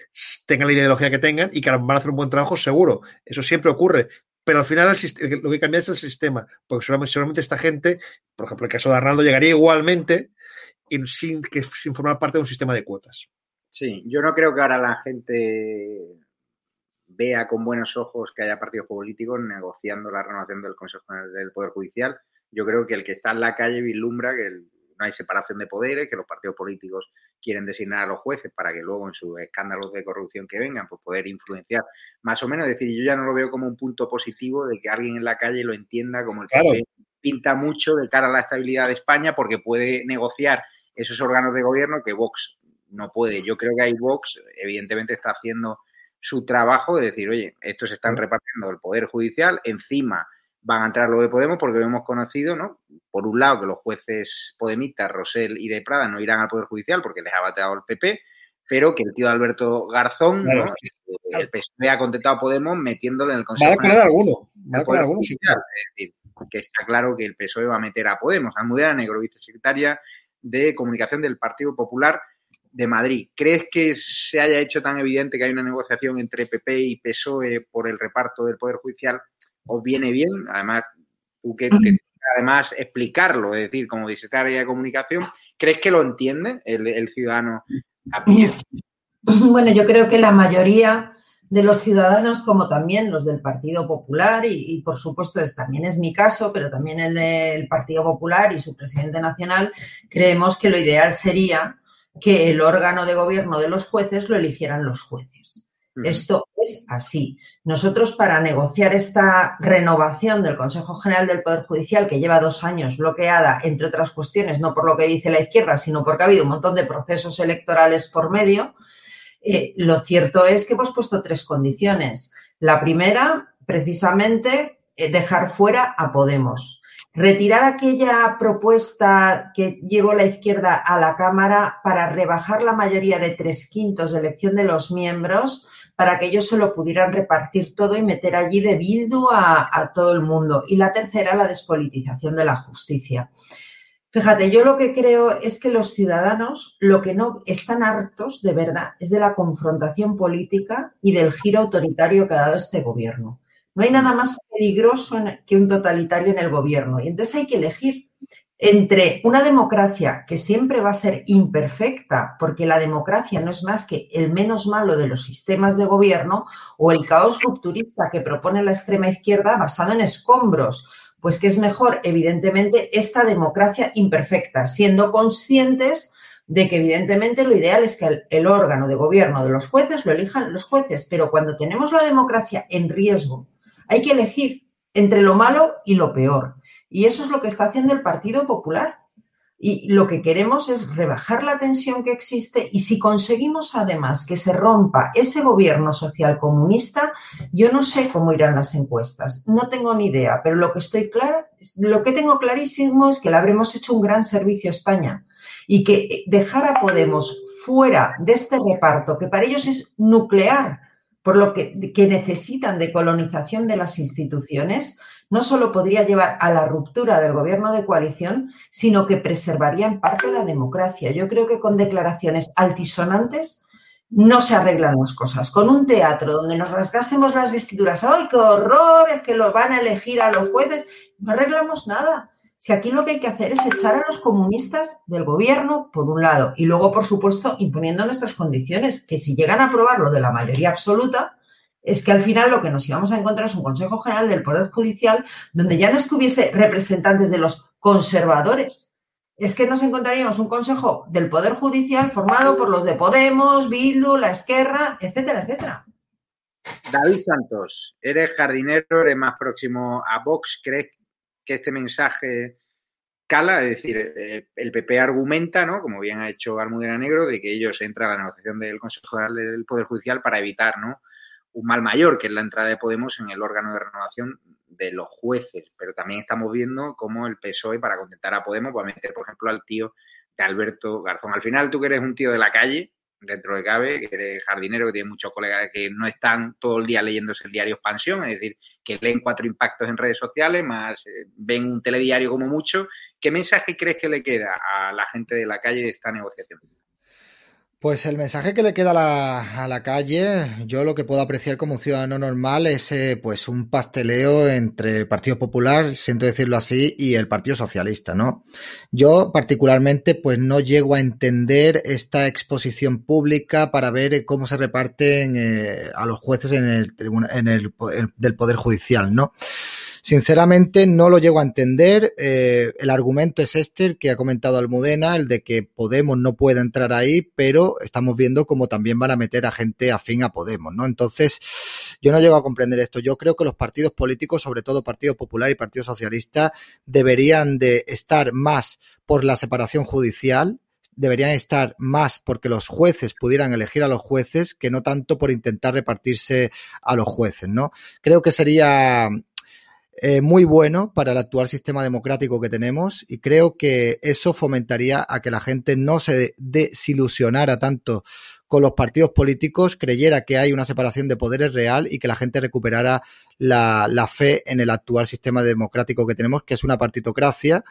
tengan la ideología que tengan y que van a hacer un buen trabajo seguro. Eso siempre ocurre pero al final lo que cambia es el sistema, porque solamente, esta gente, por ejemplo, el caso de Arnaldo, llegaría igualmente sin, que, sin formar parte de un sistema de cuotas. Sí, yo no creo que ahora la gente vea con buenos ojos que haya partidos políticos negociando la renovación del Consejo del Poder Judicial. Yo creo que el que está en la calle vislumbra que el, no hay separación de poderes, que los partidos políticos quieren designar a los jueces para que luego en sus escándalos de corrupción que vengan, pues poder influenciar más o menos. Es decir, yo ya no lo veo como un punto positivo de que alguien en la calle lo entienda como el claro. que pinta mucho de cara a la estabilidad de España porque puede negociar esos órganos de gobierno que Vox no puede. Yo creo que ahí Vox evidentemente está haciendo su trabajo de decir, oye, estos están repartiendo el poder judicial, encima van a entrar los de Podemos porque hemos conocido, ¿no? Por un lado, que los jueces podemitas, Rosell y de Prada, no irán al Poder Judicial porque les ha bateado el PP, pero que el tío Alberto Garzón, claro, ¿no? Claro. el PSOE ha contentado a Podemos metiéndole en el Consejo. Va a colar alguno, va a colar alguno, sí. Es decir, que está claro que el PSOE va a meter a Podemos. Almudena Negro, vicesecretaria de Comunicación del Partido Popular de Madrid. ¿Crees que se haya hecho tan evidente que hay una negociación entre PP y PSOE por el reparto del Poder Judicial? ¿Os viene bien? Además, tú que, que además explicarlo, es decir, como secretaria de comunicación, ¿crees que lo entiende el, el ciudadano a pie? Bueno, yo creo que la mayoría de los ciudadanos como también los del Partido Popular y, y, por supuesto es, también es mi caso, pero también el del Partido Popular y su presidente nacional, creemos que lo ideal sería que el órgano de gobierno de los jueces lo eligieran los jueces. Esto es así. Nosotros para negociar esta renovación del Consejo General del Poder Judicial, que lleva dos años bloqueada, entre otras cuestiones, no por lo que dice la izquierda, sino porque ha habido un montón de procesos electorales por medio, eh, lo cierto es que hemos puesto tres condiciones. La primera, precisamente, eh, dejar fuera a Podemos. Retirar aquella propuesta que llevó la izquierda a la Cámara para rebajar la mayoría de tres quintos de elección de los miembros para que ellos se lo pudieran repartir todo y meter allí de bildu a, a todo el mundo. Y la tercera, la despolitización de la justicia. Fíjate, yo lo que creo es que los ciudadanos lo que no están hartos de verdad es de la confrontación política y del giro autoritario que ha dado este gobierno. No hay nada más peligroso que un totalitario en el gobierno. Y entonces hay que elegir entre una democracia que siempre va a ser imperfecta, porque la democracia no es más que el menos malo de los sistemas de gobierno, o el caos rupturista que propone la extrema izquierda basado en escombros. Pues que es mejor, evidentemente, esta democracia imperfecta, siendo conscientes de que evidentemente lo ideal es que el, el, órgano de gobierno de los jueces lo elijan los jueces, pero cuando tenemos la democracia en riesgo, hay que elegir entre lo malo y lo peor. Y eso es lo que está haciendo el Partido Popular. Y lo que queremos es rebajar la tensión que existe y si conseguimos además que se rompa ese gobierno social comunista, yo no sé cómo irán las encuestas, no tengo ni idea, pero lo que estoy clara, lo que tengo clarísimo es que le habremos hecho un gran servicio a España y que dejar a Podemos fuera de este reparto, que para ellos es nuclear, por lo que, necesitan de colonización de las instituciones, no solo podría llevar a la ruptura del gobierno de coalición, sino que preservaría en parte la democracia. Yo creo que con declaraciones altisonantes no se arreglan las cosas. Con un teatro donde nos rasgásemos las vestiduras, ¡ay, qué horror! Es que lo van a elegir a los jueces, no arreglamos nada. Si aquí lo que hay que hacer es echar a los comunistas del gobierno, por un lado, y luego, por supuesto, imponiendo nuestras condiciones, que si llegan a aprobar lo de la mayoría absoluta, es que al final lo que nos íbamos a encontrar es un Consejo General del Poder Judicial donde ya no es que hubiese representantes de los conservadores, es que nos encontraríamos un Consejo del Poder Judicial formado por los de Podemos, Bildu, La Esquerra, etcétera, etcétera. David Santos, eres jardinero, eres más próximo a Vox, ¿crees que este mensaje cala? Es decir, eh, el PP argumenta, ¿no? como bien ha hecho Almudena Negro, de que ellos entran a la negociación del Consejo General del Poder Judicial para evitar, ¿no? un mal mayor, que es la entrada de Podemos en el órgano de renovación de los jueces. Pero también estamos viendo cómo el PSOE, para contentar a Podemos, va a meter, por ejemplo, al tío de Alberto Garzón. Al final, tú que eres un tío de la calle, dentro de cabe, que eres jardinero, que tiene muchos colegas que no están todo el día leyéndose el diario Expansión, es decir, que leen cuatro impactos en redes sociales, más eh, ven un telediario como mucho. ¿Qué mensaje crees que le queda a la gente de la calle de esta negociación? Pues el mensaje que le queda a la, a la, calle, yo lo que puedo apreciar como un ciudadano normal es eh, pues un pasteleo entre el Partido Popular, siento decirlo así, y el Partido Socialista, ¿no? Yo particularmente pues no llego a entender esta exposición pública para ver cómo se reparten eh, a los jueces en el tribunal, en el, el del Poder Judicial, ¿no? Sinceramente no lo llego a entender. Eh, el argumento es este, el que ha comentado Almudena, el de que Podemos no puede entrar ahí, pero estamos viendo como también van a meter a gente afín a Podemos, ¿no? Entonces, yo no llego a comprender esto. Yo creo que los partidos políticos, sobre todo Partido Popular y Partido Socialista, deberían de estar más por la separación judicial, deberían estar más porque los jueces pudieran elegir a los jueces que no tanto por intentar repartirse a los jueces, ¿no? Creo que sería eh, muy bueno para el actual sistema democrático que tenemos y creo que eso fomentaría a que la gente no se desilusionara tanto con los partidos políticos, creyera que hay una separación de poderes real y que la gente recuperara la, la fe en el actual sistema democrático que tenemos, que es una partitocracia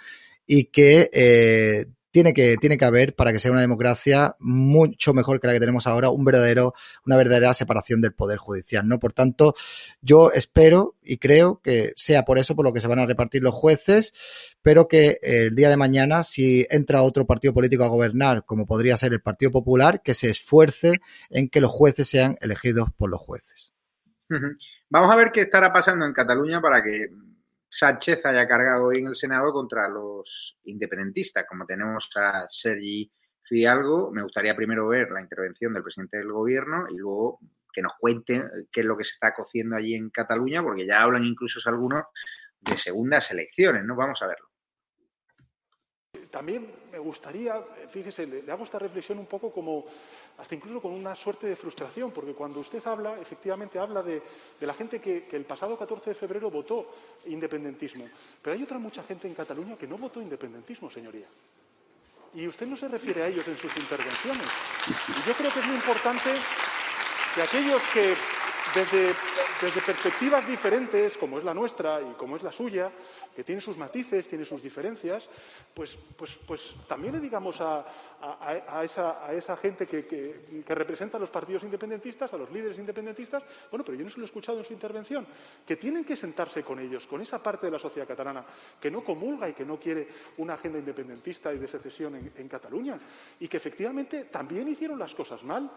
y que eh, tiene que, tiene que haber, para que sea una democracia mucho mejor que la que tenemos ahora, un verdadero, una verdadera separación del poder judicial, ¿no? Por tanto, yo espero y creo que sea por eso por lo que se van a repartir los jueces, pero que el día de mañana, si entra otro partido político a gobernar, como podría ser el Partido Popular, que se esfuerce en que los jueces sean elegidos por los jueces. Vamos a ver qué estará pasando en Cataluña para que Sánchez haya cargado hoy en el Senado contra los independentistas. Como tenemos a Sergi Fidalgo, me gustaría primero ver la intervención del presidente del gobierno y luego que nos cuente qué es lo que se está cociendo allí en Cataluña, porque ya hablan incluso algunos de segundas elecciones, ¿no? Vamos a verlo. También me gustaría, fíjese, le hago esta reflexión un poco como hasta incluso con una suerte de frustración, porque cuando usted habla, efectivamente habla de, la gente que, el pasado 14 de febrero votó independentismo. Pero hay otra mucha gente en Cataluña que no votó independentismo, señoría. Y usted no se refiere a ellos en sus intervenciones. Y yo creo que es muy importante que aquellos que desde, perspectivas diferentes, como es la nuestra y como es la suya, que tiene sus matices, tiene sus diferencias, pues, pues, pues también le digamos a, esa, gente que, que, representa a los partidos independentistas, a los líderes independentistas, bueno, pero yo no se lo he escuchado en su intervención, que tienen que sentarse con ellos, con esa parte de la sociedad catalana que no comulga y que no quiere una agenda independentista y de secesión en Cataluña, y que efectivamente también hicieron las cosas mal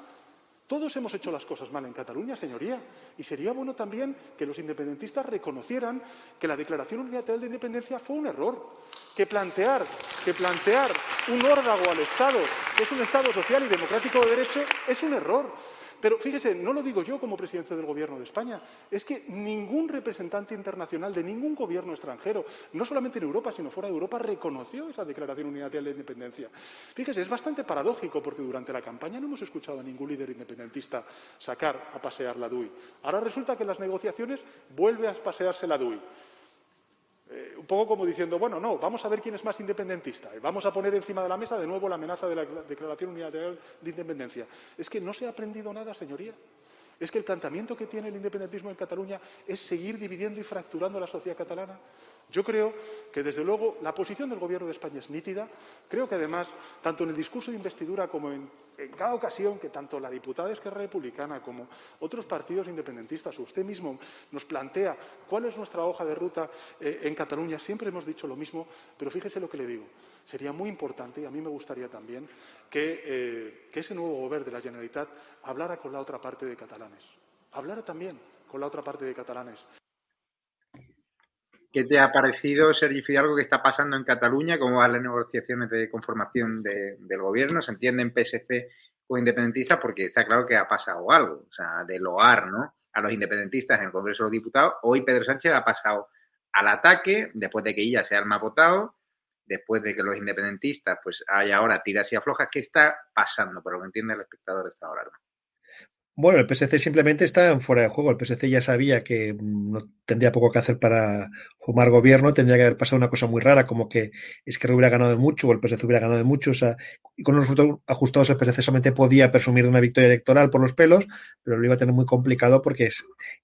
todos hemos hecho las cosas mal en Cataluña, señoría, y sería bueno también que los independentistas reconocieran que la Declaración Unilateral de Independencia fue un error, que plantear, que plantear un órdago al Estado, que es un Estado social y democrático de derecho, es un error. Pero fíjese, no lo digo yo como presidente del Gobierno de España, es que ningún representante internacional de ningún gobierno extranjero, no solamente en Europa, sino fuera de Europa, reconoció esa Declaración Unilateral de Independencia. Fíjese, es bastante paradójico porque durante la campaña no hemos escuchado a ningún líder independentista sacar a pasear la DUI. Ahora resulta que en las negociaciones vuelve a pasearse la DUI. Poco como diciendo, bueno, no, vamos a ver quién es más independentista. Vamos a poner encima de la mesa de nuevo la amenaza de la Declaración Unilateral de Independencia. Es que no se ha aprendido nada, señoría. Es que el planteamiento que tiene el independentismo en Cataluña es seguir dividiendo y fracturando la sociedad catalana. Yo creo que, desde luego, la posición del Gobierno de España es nítida. Creo que, además, tanto en el discurso de investidura como en, cada ocasión que tanto la diputada Esquerra Republicana como otros partidos independentistas usted mismo nos plantea cuál es nuestra hoja de ruta eh, en Cataluña, siempre hemos dicho lo mismo, pero fíjese lo que le digo. Sería muy importante, y a mí me gustaría también, que, eh, que ese nuevo Gobierno de la Generalitat hablara con la otra parte de catalanes. Hablara también con la otra parte de catalanes. ¿Qué te ha parecido, Sergio Fidalgo, que está pasando en Cataluña? ¿Cómo van las negociaciones de conformación del gobierno? ¿Se entiende en PSC o independentistas? Porque está claro que ha pasado algo, o sea, de loar, ¿no? A los independentistas en el Congreso de los Diputados. Hoy Pedro Sánchez ha pasado al ataque, después de que ella sea el más votado, después de que los independentistas, pues hay ahora tiras y aflojas. ¿Qué está pasando? Por lo que entiende el espectador esta hora. Bueno, el PSC simplemente está fuera de juego. El PSC ya sabía que mm, no tendría poco que hacer para formar gobierno. Tendría que haber pasado una cosa muy rara, como que es que hubiera ganado de mucho o el PSC hubiera ganado de mucho. O sea, y con los resultados ajustados el PSC solamente podía presumir de una victoria electoral por los pelos, pero lo iba a tener muy complicado porque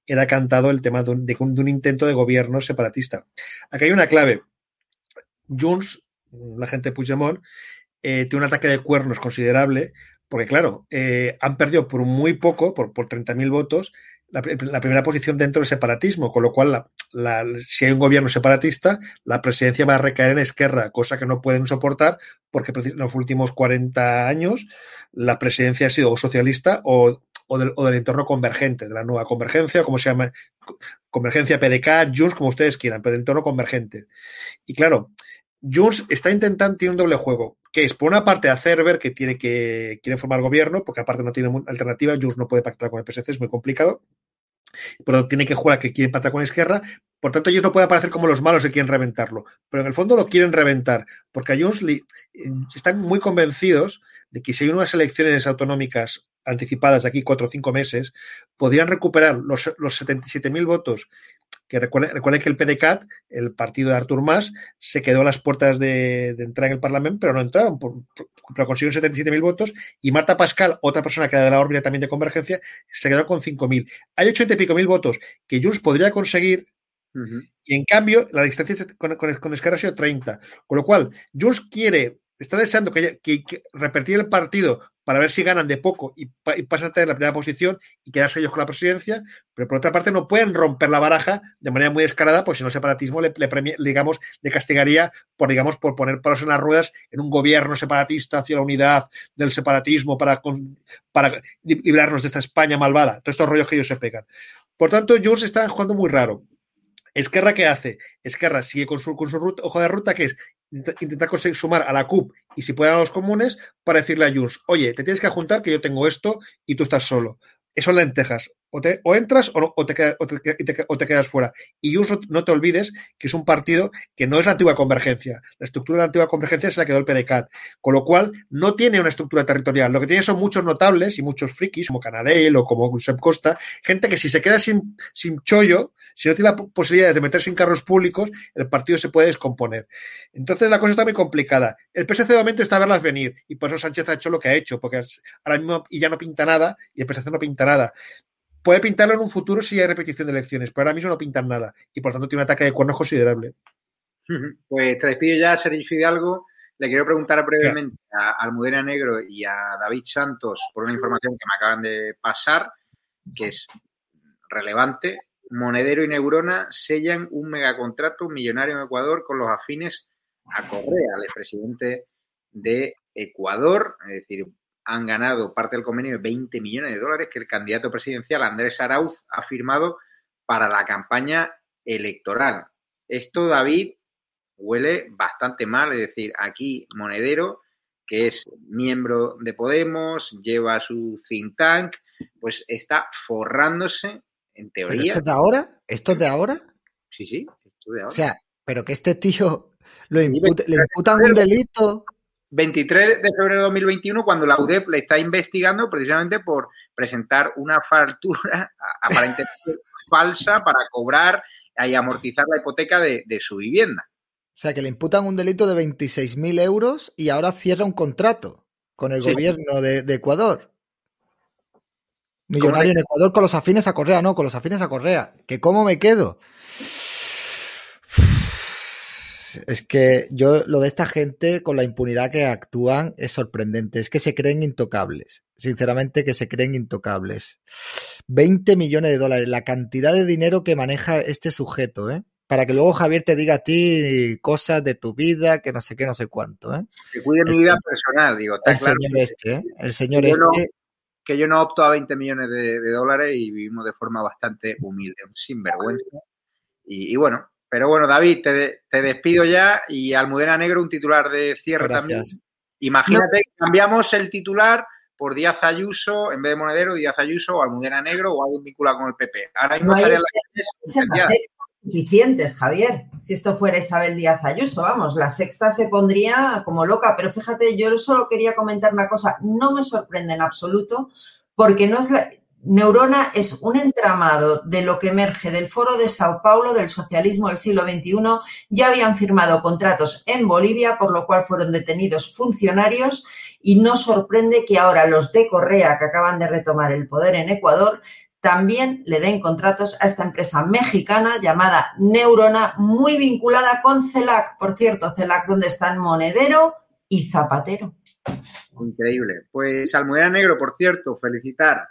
era cantado el tema de un, de un intento de gobierno separatista. Aquí hay una clave. Junts, la gente de Puigdemont, eh, tiene un ataque de cuernos considerable porque claro, eh, han perdido por muy poco, por, por 30.000 votos, la, primera posición dentro del separatismo, con lo cual, si hay un gobierno separatista, la presidencia va a recaer en Esquerra, cosa que no pueden soportar porque en los últimos 40 años la presidencia ha sido o socialista o, del, o del, entorno convergente, de la nueva convergencia, como se llama, convergencia PDK, Junts, como ustedes quieran, pero del entorno convergente. Y claro, Junts está intentando, tiene un doble juego, que es por una parte hacer ver que tiene que quiere formar gobierno, porque aparte no tiene alternativa, Junts no puede pactar con el PSC, es muy complicado, pero tiene que jugar que quiere pactar con Esquerra, por tanto ellos no pueden aparecer como los malos que quieren reventarlo, pero en el fondo lo quieren reventar, porque a Junts están muy convencidos de que si hay unas elecciones autonómicas anticipadas de aquí cuatro o cinco meses, podrían recuperar los, los 77.000 votos que recuerden, que el PDCAT, el partido de Artur Mas, se quedó a las puertas de, entrar en el Parlamento, pero no entraron, pero consiguió 77.000 votos, y Marta Pascal, otra persona que era de la órbita también de Convergencia, se quedó con 5.000. Hay 80 y pico mil votos que Junts podría conseguir, y en cambio la distancia con, con, Esquerra ha sido 30. Con lo cual, Junts quiere está deseando que, que, que, repetir el partido para ver si ganan de poco y, pasan a tener la primera posición y quedarse ellos con la presidencia, pero por otra parte no pueden romper la baraja de manera muy descarada, pues si no el separatismo le, le, digamos, le castigaría por, digamos, por poner palos en las ruedas en un gobierno separatista hacia la unidad del separatismo para, para librarnos de esta España malvada, todos estos rollos que ellos se pegan. Por tanto, Junts está jugando muy raro. Esquerra, ¿qué hace? Esquerra sigue con su, con su ruta, hoja de ruta, que es intentar conseguir sumar a la CUP y si pueden a los comunes para decirle a Junts, oye, te tienes que juntar que yo tengo esto y tú estás solo. Eso es lentejas. O, te, entras o, te quedas, o, te, quedas fuera. Y no te olvides que es un partido que no es la antigua convergencia. La estructura de la antigua convergencia se la quedó el PDCAT. Con lo cual, no tiene una estructura territorial. Lo que tiene son muchos notables y muchos frikis, como Canadell o como Josep Costa, gente que si se queda sin, sin chollo, si no tiene la posibilidad de meterse en carros públicos, el partido se puede descomponer. Entonces, la cosa está muy complicada. El PSC de momento está a verlas venir. Y por eso Sánchez ha hecho lo que ha hecho, porque ahora mismo y ya no pinta nada y el PSC no pinta nada puede pintarlo en un futuro si hay repetición de elecciones, pero ahora mismo no pintan nada y por tanto tiene un ataque de cuernos considerable. Pues te despido ya, Sergio Fidalgo. Le quiero preguntar brevemente a Almudena Negro y a David Santos por una información que me acaban de pasar, que es relevante. Monedero y Neurona sellan un megacontrato millonario en Ecuador con los afines a Correa, el expresidente de Ecuador, es decir, han ganado parte del convenio de 20 millones de dólares que el candidato presidencial Andrés Arauz ha firmado para la campaña electoral. Esto, David, huele bastante mal, es decir, aquí Monedero, que es miembro de Podemos, lleva su think tank, pues está forrándose, en teoría. ¿Esto es de ahora? ¿Esto es de ahora? Sí, sí, esto de ahora. O sea, pero que este tío lo imputa, le imputan un delito. 23 de febrero de 2021, cuando la UDEP le está investigando precisamente por presentar una factura aparentemente falsa para cobrar y amortizar la hipoteca de, de, su vivienda. O sea, que le imputan un delito de 26.000 euros y ahora cierra un contrato con el sí. gobierno de, de, Ecuador. Millonario en Ecuador con los afines a Correa, no, con los afines a Correa. ¿Que cómo me quedo? Es que yo lo de esta gente con la impunidad que actúan es sorprendente. Es que se creen intocables. Sinceramente que se creen intocables. 20 millones de dólares, la cantidad de dinero que maneja este sujeto, ¿eh? Para que luego Javier te diga a ti cosas de tu vida, que no sé qué, no sé cuánto, ¿eh? Que cuide mi vida personal, digo. El claro señor que, este, ¿eh? El señor que este. Yo no, que yo no opto a 20 millones de, de, dólares y vivimos de forma bastante humilde, sin vergüenza. Y, y bueno, pero bueno, David, te, te, despido ya y Almudena Negro, un titular de cierre Gracias. también. Imagínate que cambiamos el titular por Díaz Ayuso, en vez de Monedero, Díaz Ayuso o Almudena Negro o alguien vinculado con el PP. Ahora mismo no estaría la... suficientes, Javier. Si esto fuera Isabel Díaz Ayuso, vamos, la sexta se pondría como loca. Pero fíjate, yo solo quería comentar una cosa. No me sorprende en absoluto porque no es la... Neurona es un entramado de lo que emerge del Foro de Sao Paulo del socialismo del siglo XXI. Ya habían firmado contratos en Bolivia, por lo cual fueron detenidos funcionarios y no sorprende que ahora los de Correa, que acaban de retomar el poder en Ecuador, también le den contratos a esta empresa mexicana llamada Neurona, muy vinculada con CELAC. Por cierto, CELAC donde están Monedero y Zapatero. Increíble. Pues Almudena Negro, por cierto, felicitar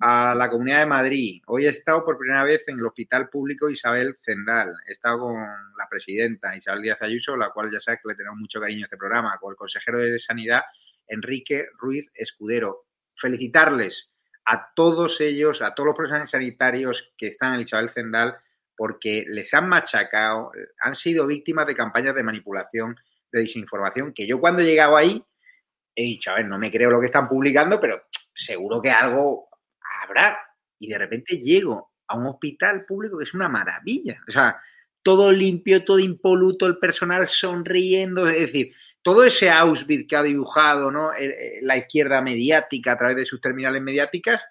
a la Comunidad de Madrid. Hoy he estado por primera vez en el Hospital Público Isabel Zendal. He estado con la presidenta Isabel Díaz Ayuso, la cual ya sabes que le tenemos mucho cariño a este programa, con el consejero de Sanidad Enrique Ruiz Escudero. Felicitarles a todos ellos, a todos los profesionales sanitarios que están en Isabel Zendal, porque les han machacado, han sido víctimas de campañas de manipulación, de desinformación, que yo cuando he llegado ahí he dicho, a ver, no me creo lo que están publicando, pero seguro que algo habrá. Y de repente llego a un hospital público que es una maravilla. O sea, todo limpio, todo impoluto, el personal sonriendo, es decir, todo ese Auschwitz que ha dibujado ¿no? la izquierda mediática a través de sus terminales mediáticas,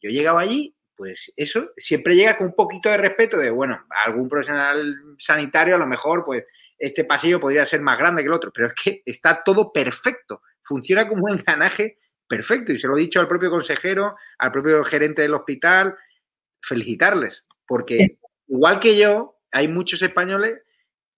yo llegaba allí, pues eso, siempre llega con un poquito de respeto de, bueno, algún profesional sanitario a lo mejor, pues este pasillo podría ser más grande que el otro, pero es que está todo perfecto, funciona como un engranaje perfecto. Y se lo he dicho al propio consejero, al propio gerente del hospital, felicitarles, porque igual que yo, hay muchos españoles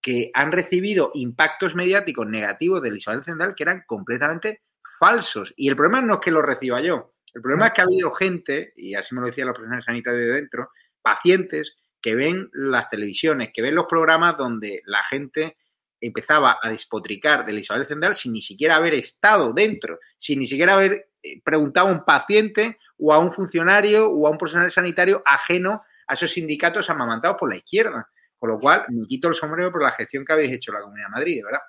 que han recibido impactos mediáticos negativos del Isabel Zendal que eran completamente falsos. Y el problema no es que lo reciba yo. El problema es que ha habido gente, y así me lo decían los profesionales sanitarios de dentro, pacientes que ven las televisiones, que ven los programas donde la gente empezaba a despotricar de la Isabel Zendal sin ni siquiera haber estado dentro, sin ni siquiera haber eh, preguntado a un paciente o a un funcionario o a un profesional sanitario ajeno a esos sindicatos amamantados por la izquierda. Con lo cual, me quito el sombrero por la gestión que habéis hecho la Comunidad de Madrid, verdad.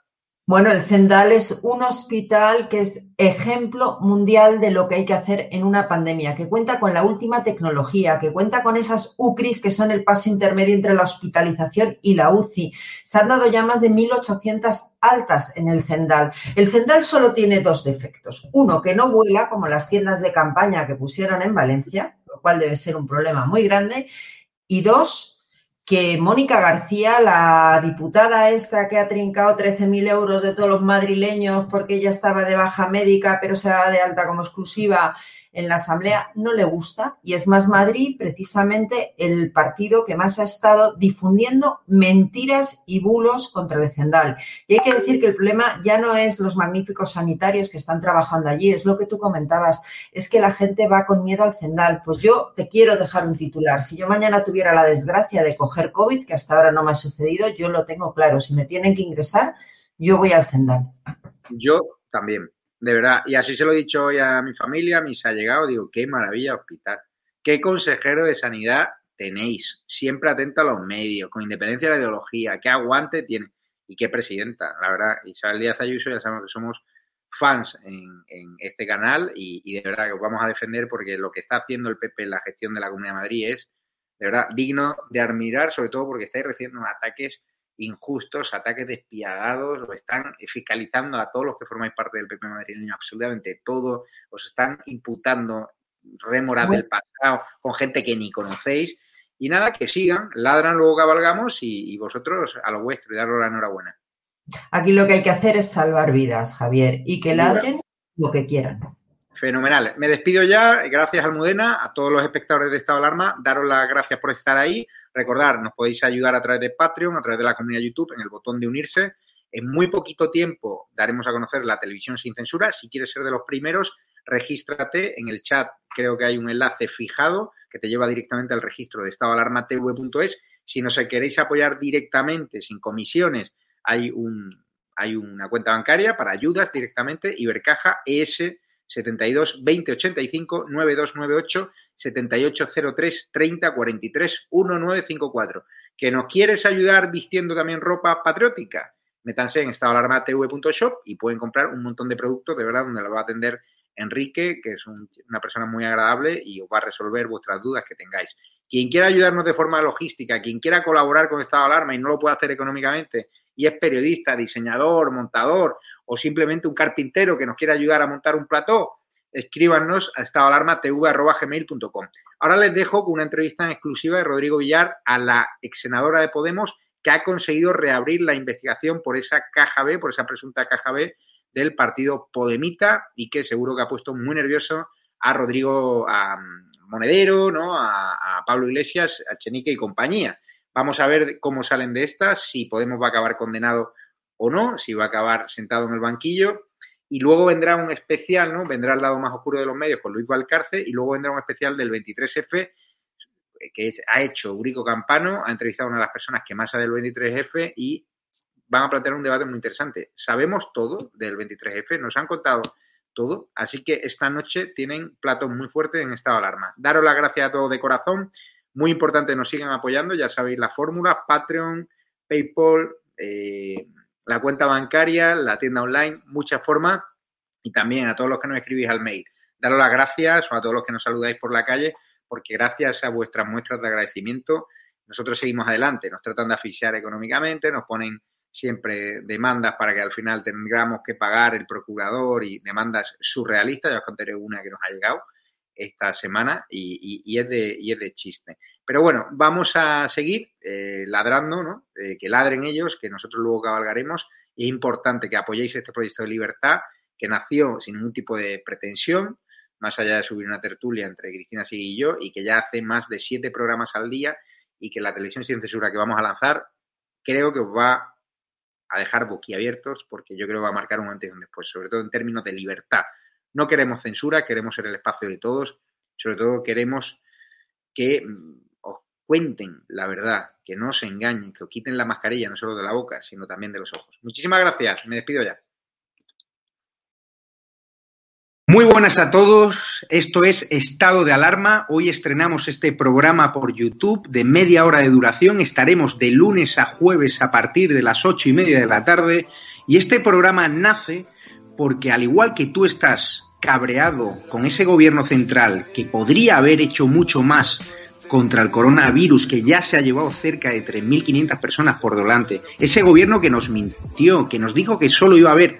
Bueno, el Zendal es un hospital que es ejemplo mundial de lo que hay que hacer en una pandemia, que cuenta con la última tecnología, que cuenta con esas UCRIs que son el paso intermedio entre la hospitalización y la UCI. Se han dado ya más de 1.800 altas en el Zendal. El Zendal solo tiene dos defectos. Uno, que no vuela como las tiendas de campaña que pusieron en Valencia, lo cual debe ser un problema muy grande. Y dos, que Mónica García, la diputada esta que ha trincado 13.000 euros de todos los madrileños porque ella estaba de baja médica pero se va de alta como exclusiva en la Asamblea no le gusta y es más Madrid precisamente el partido que más ha estado difundiendo mentiras y bulos contra el Zendal. Y hay que decir que el problema ya no es los magníficos sanitarios que están trabajando allí, es lo que tú comentabas, es que la gente va con miedo al Zendal. Pues yo te quiero dejar un titular. Si yo mañana tuviera la desgracia de coger COVID, que hasta ahora no me ha sucedido, yo lo tengo claro. Si me tienen que ingresar, yo voy al Zendal. Yo también de verdad. Y así se lo he dicho hoy a mi familia, a mis allegados, digo, qué maravilla hospital. Qué consejero de sanidad tenéis, siempre atento a los medios, con independencia de la ideología, qué aguante tiene y qué presidenta. La verdad, Isabel Díaz Ayuso, ya sabemos que somos fans en, este canal y, y, de verdad que os vamos a defender porque lo que está haciendo el PP en la gestión de la Comunidad de Madrid es, de verdad, digno de admirar, sobre todo porque estáis recibiendo ataques injustos, ataques despiadados, o están fiscalizando a todos los que formáis parte del PP madrileño, absolutamente todo, os están imputando rémoras del pasado con gente que ni conocéis. Y nada, que sigan, ladran, luego cabalgamos y, vosotros a lo vuestro y daros la enhorabuena. Aquí lo que hay que hacer es salvar vidas, Javier, y que ladren lo que quieran. Fenomenal. Me despido ya. Gracias, Almudena, a todos los espectadores de Estado de Alarma. Daros las gracias por estar ahí. Recordar, nos podéis ayudar a través de Patreon, a través de la comunidad YouTube, en el botón de unirse. En muy poquito tiempo daremos a conocer la televisión sin censura. Si quieres ser de los primeros, regístrate en el chat. Creo que hay un enlace fijado que te lleva directamente al registro de estadoalarmatv.es. Si nos queréis apoyar directamente, sin comisiones, hay, un, hay una cuenta bancaria para ayudas directamente, Ibercaja ES 72 20 85 9298 7803 30 43 1954. ¿Que nos quieres ayudar vistiendo también ropa patriótica? Métanse en estadoalarmatv.shop y pueden comprar un montón de productos, de verdad, donde la va a atender Enrique, que es una persona muy agradable y os va a resolver vuestras dudas que tengáis. Quien quiera ayudarnos de forma logística, quien quiera colaborar con Estado de Alarma y no lo puede hacer económicamente, y es periodista, diseñador, montador o simplemente un carpintero que nos quiera ayudar a montar un plató, escríbanos a estadoalarmatv.gmail.com. Ahora les dejo con una entrevista en exclusiva de Rodrigo Villar a la ex senadora de Podemos que ha conseguido reabrir la investigación por esa caja B, por esa presunta caja B del partido Podemita y que seguro que ha puesto muy nervioso a Rodrigo a Monedero, ¿no? a, a Pablo Iglesias, a Chenique y compañía. Vamos a ver cómo salen de estas, si Podemos va a acabar condenado o no, si va a acabar sentado en el banquillo. Y luego vendrá un especial, ¿no? Vendrá al lado más oscuro de los medios con Luis Valcarce y luego vendrá un especial del 23F que ha hecho Urico Campano, ha entrevistado a una de las personas que más sabe del 23F y van a plantear un debate muy interesante. Sabemos todo del 23F, nos han contado todo, así que esta noche tienen platos muy fuertes en estado de alarma. Daros las gracias a todos de corazón. Muy importante, nos sigan apoyando, ya sabéis la fórmula, Patreon, PayPal, eh, la cuenta bancaria, la tienda online, muchas formas y también a todos los que nos escribís al mail. Daros las gracias o a todos los que nos saludáis por la calle, porque gracias a vuestras muestras de agradecimiento nosotros seguimos adelante. Nos tratan de asfixiar económicamente, nos ponen siempre demandas para que al final tengamos que pagar el procurador y demandas surrealistas. Ya os contaré una que nos ha llegado esta semana y, es, de, y es de chiste. Pero bueno, vamos a seguir eh, ladrando, ¿no? Eh, que ladren ellos, que nosotros luego cabalgaremos. Y es importante que apoyéis este proyecto de libertad que nació sin ningún tipo de pretensión, más allá de subir una tertulia entre Cristina Sigui y yo, y que ya hace más de siete programas al día y que la televisión sin censura que vamos a lanzar creo que os va a dejar boquiabiertos porque yo creo que va a marcar un antes y un después, sobre todo en términos de libertad. No queremos censura, queremos ser el espacio de todos, sobre todo queremos que mm, os cuenten la verdad, que no se engañen, que os quiten la mascarilla no solo de la boca, sino también de los ojos. Muchísimas gracias, me despido ya. Muy buenas a todos, esto es Estado de Alarma. Hoy estrenamos este programa por YouTube de media hora de duración. Estaremos de lunes a jueves a partir de las ocho y media de la tarde. Y este programa nace porque al igual que tú estás cabreado con ese gobierno central que podría haber hecho mucho más contra el coronavirus que ya se ha llevado cerca de 3.500 personas por delante, ese gobierno que nos mintió, que nos dijo que solo iba a haber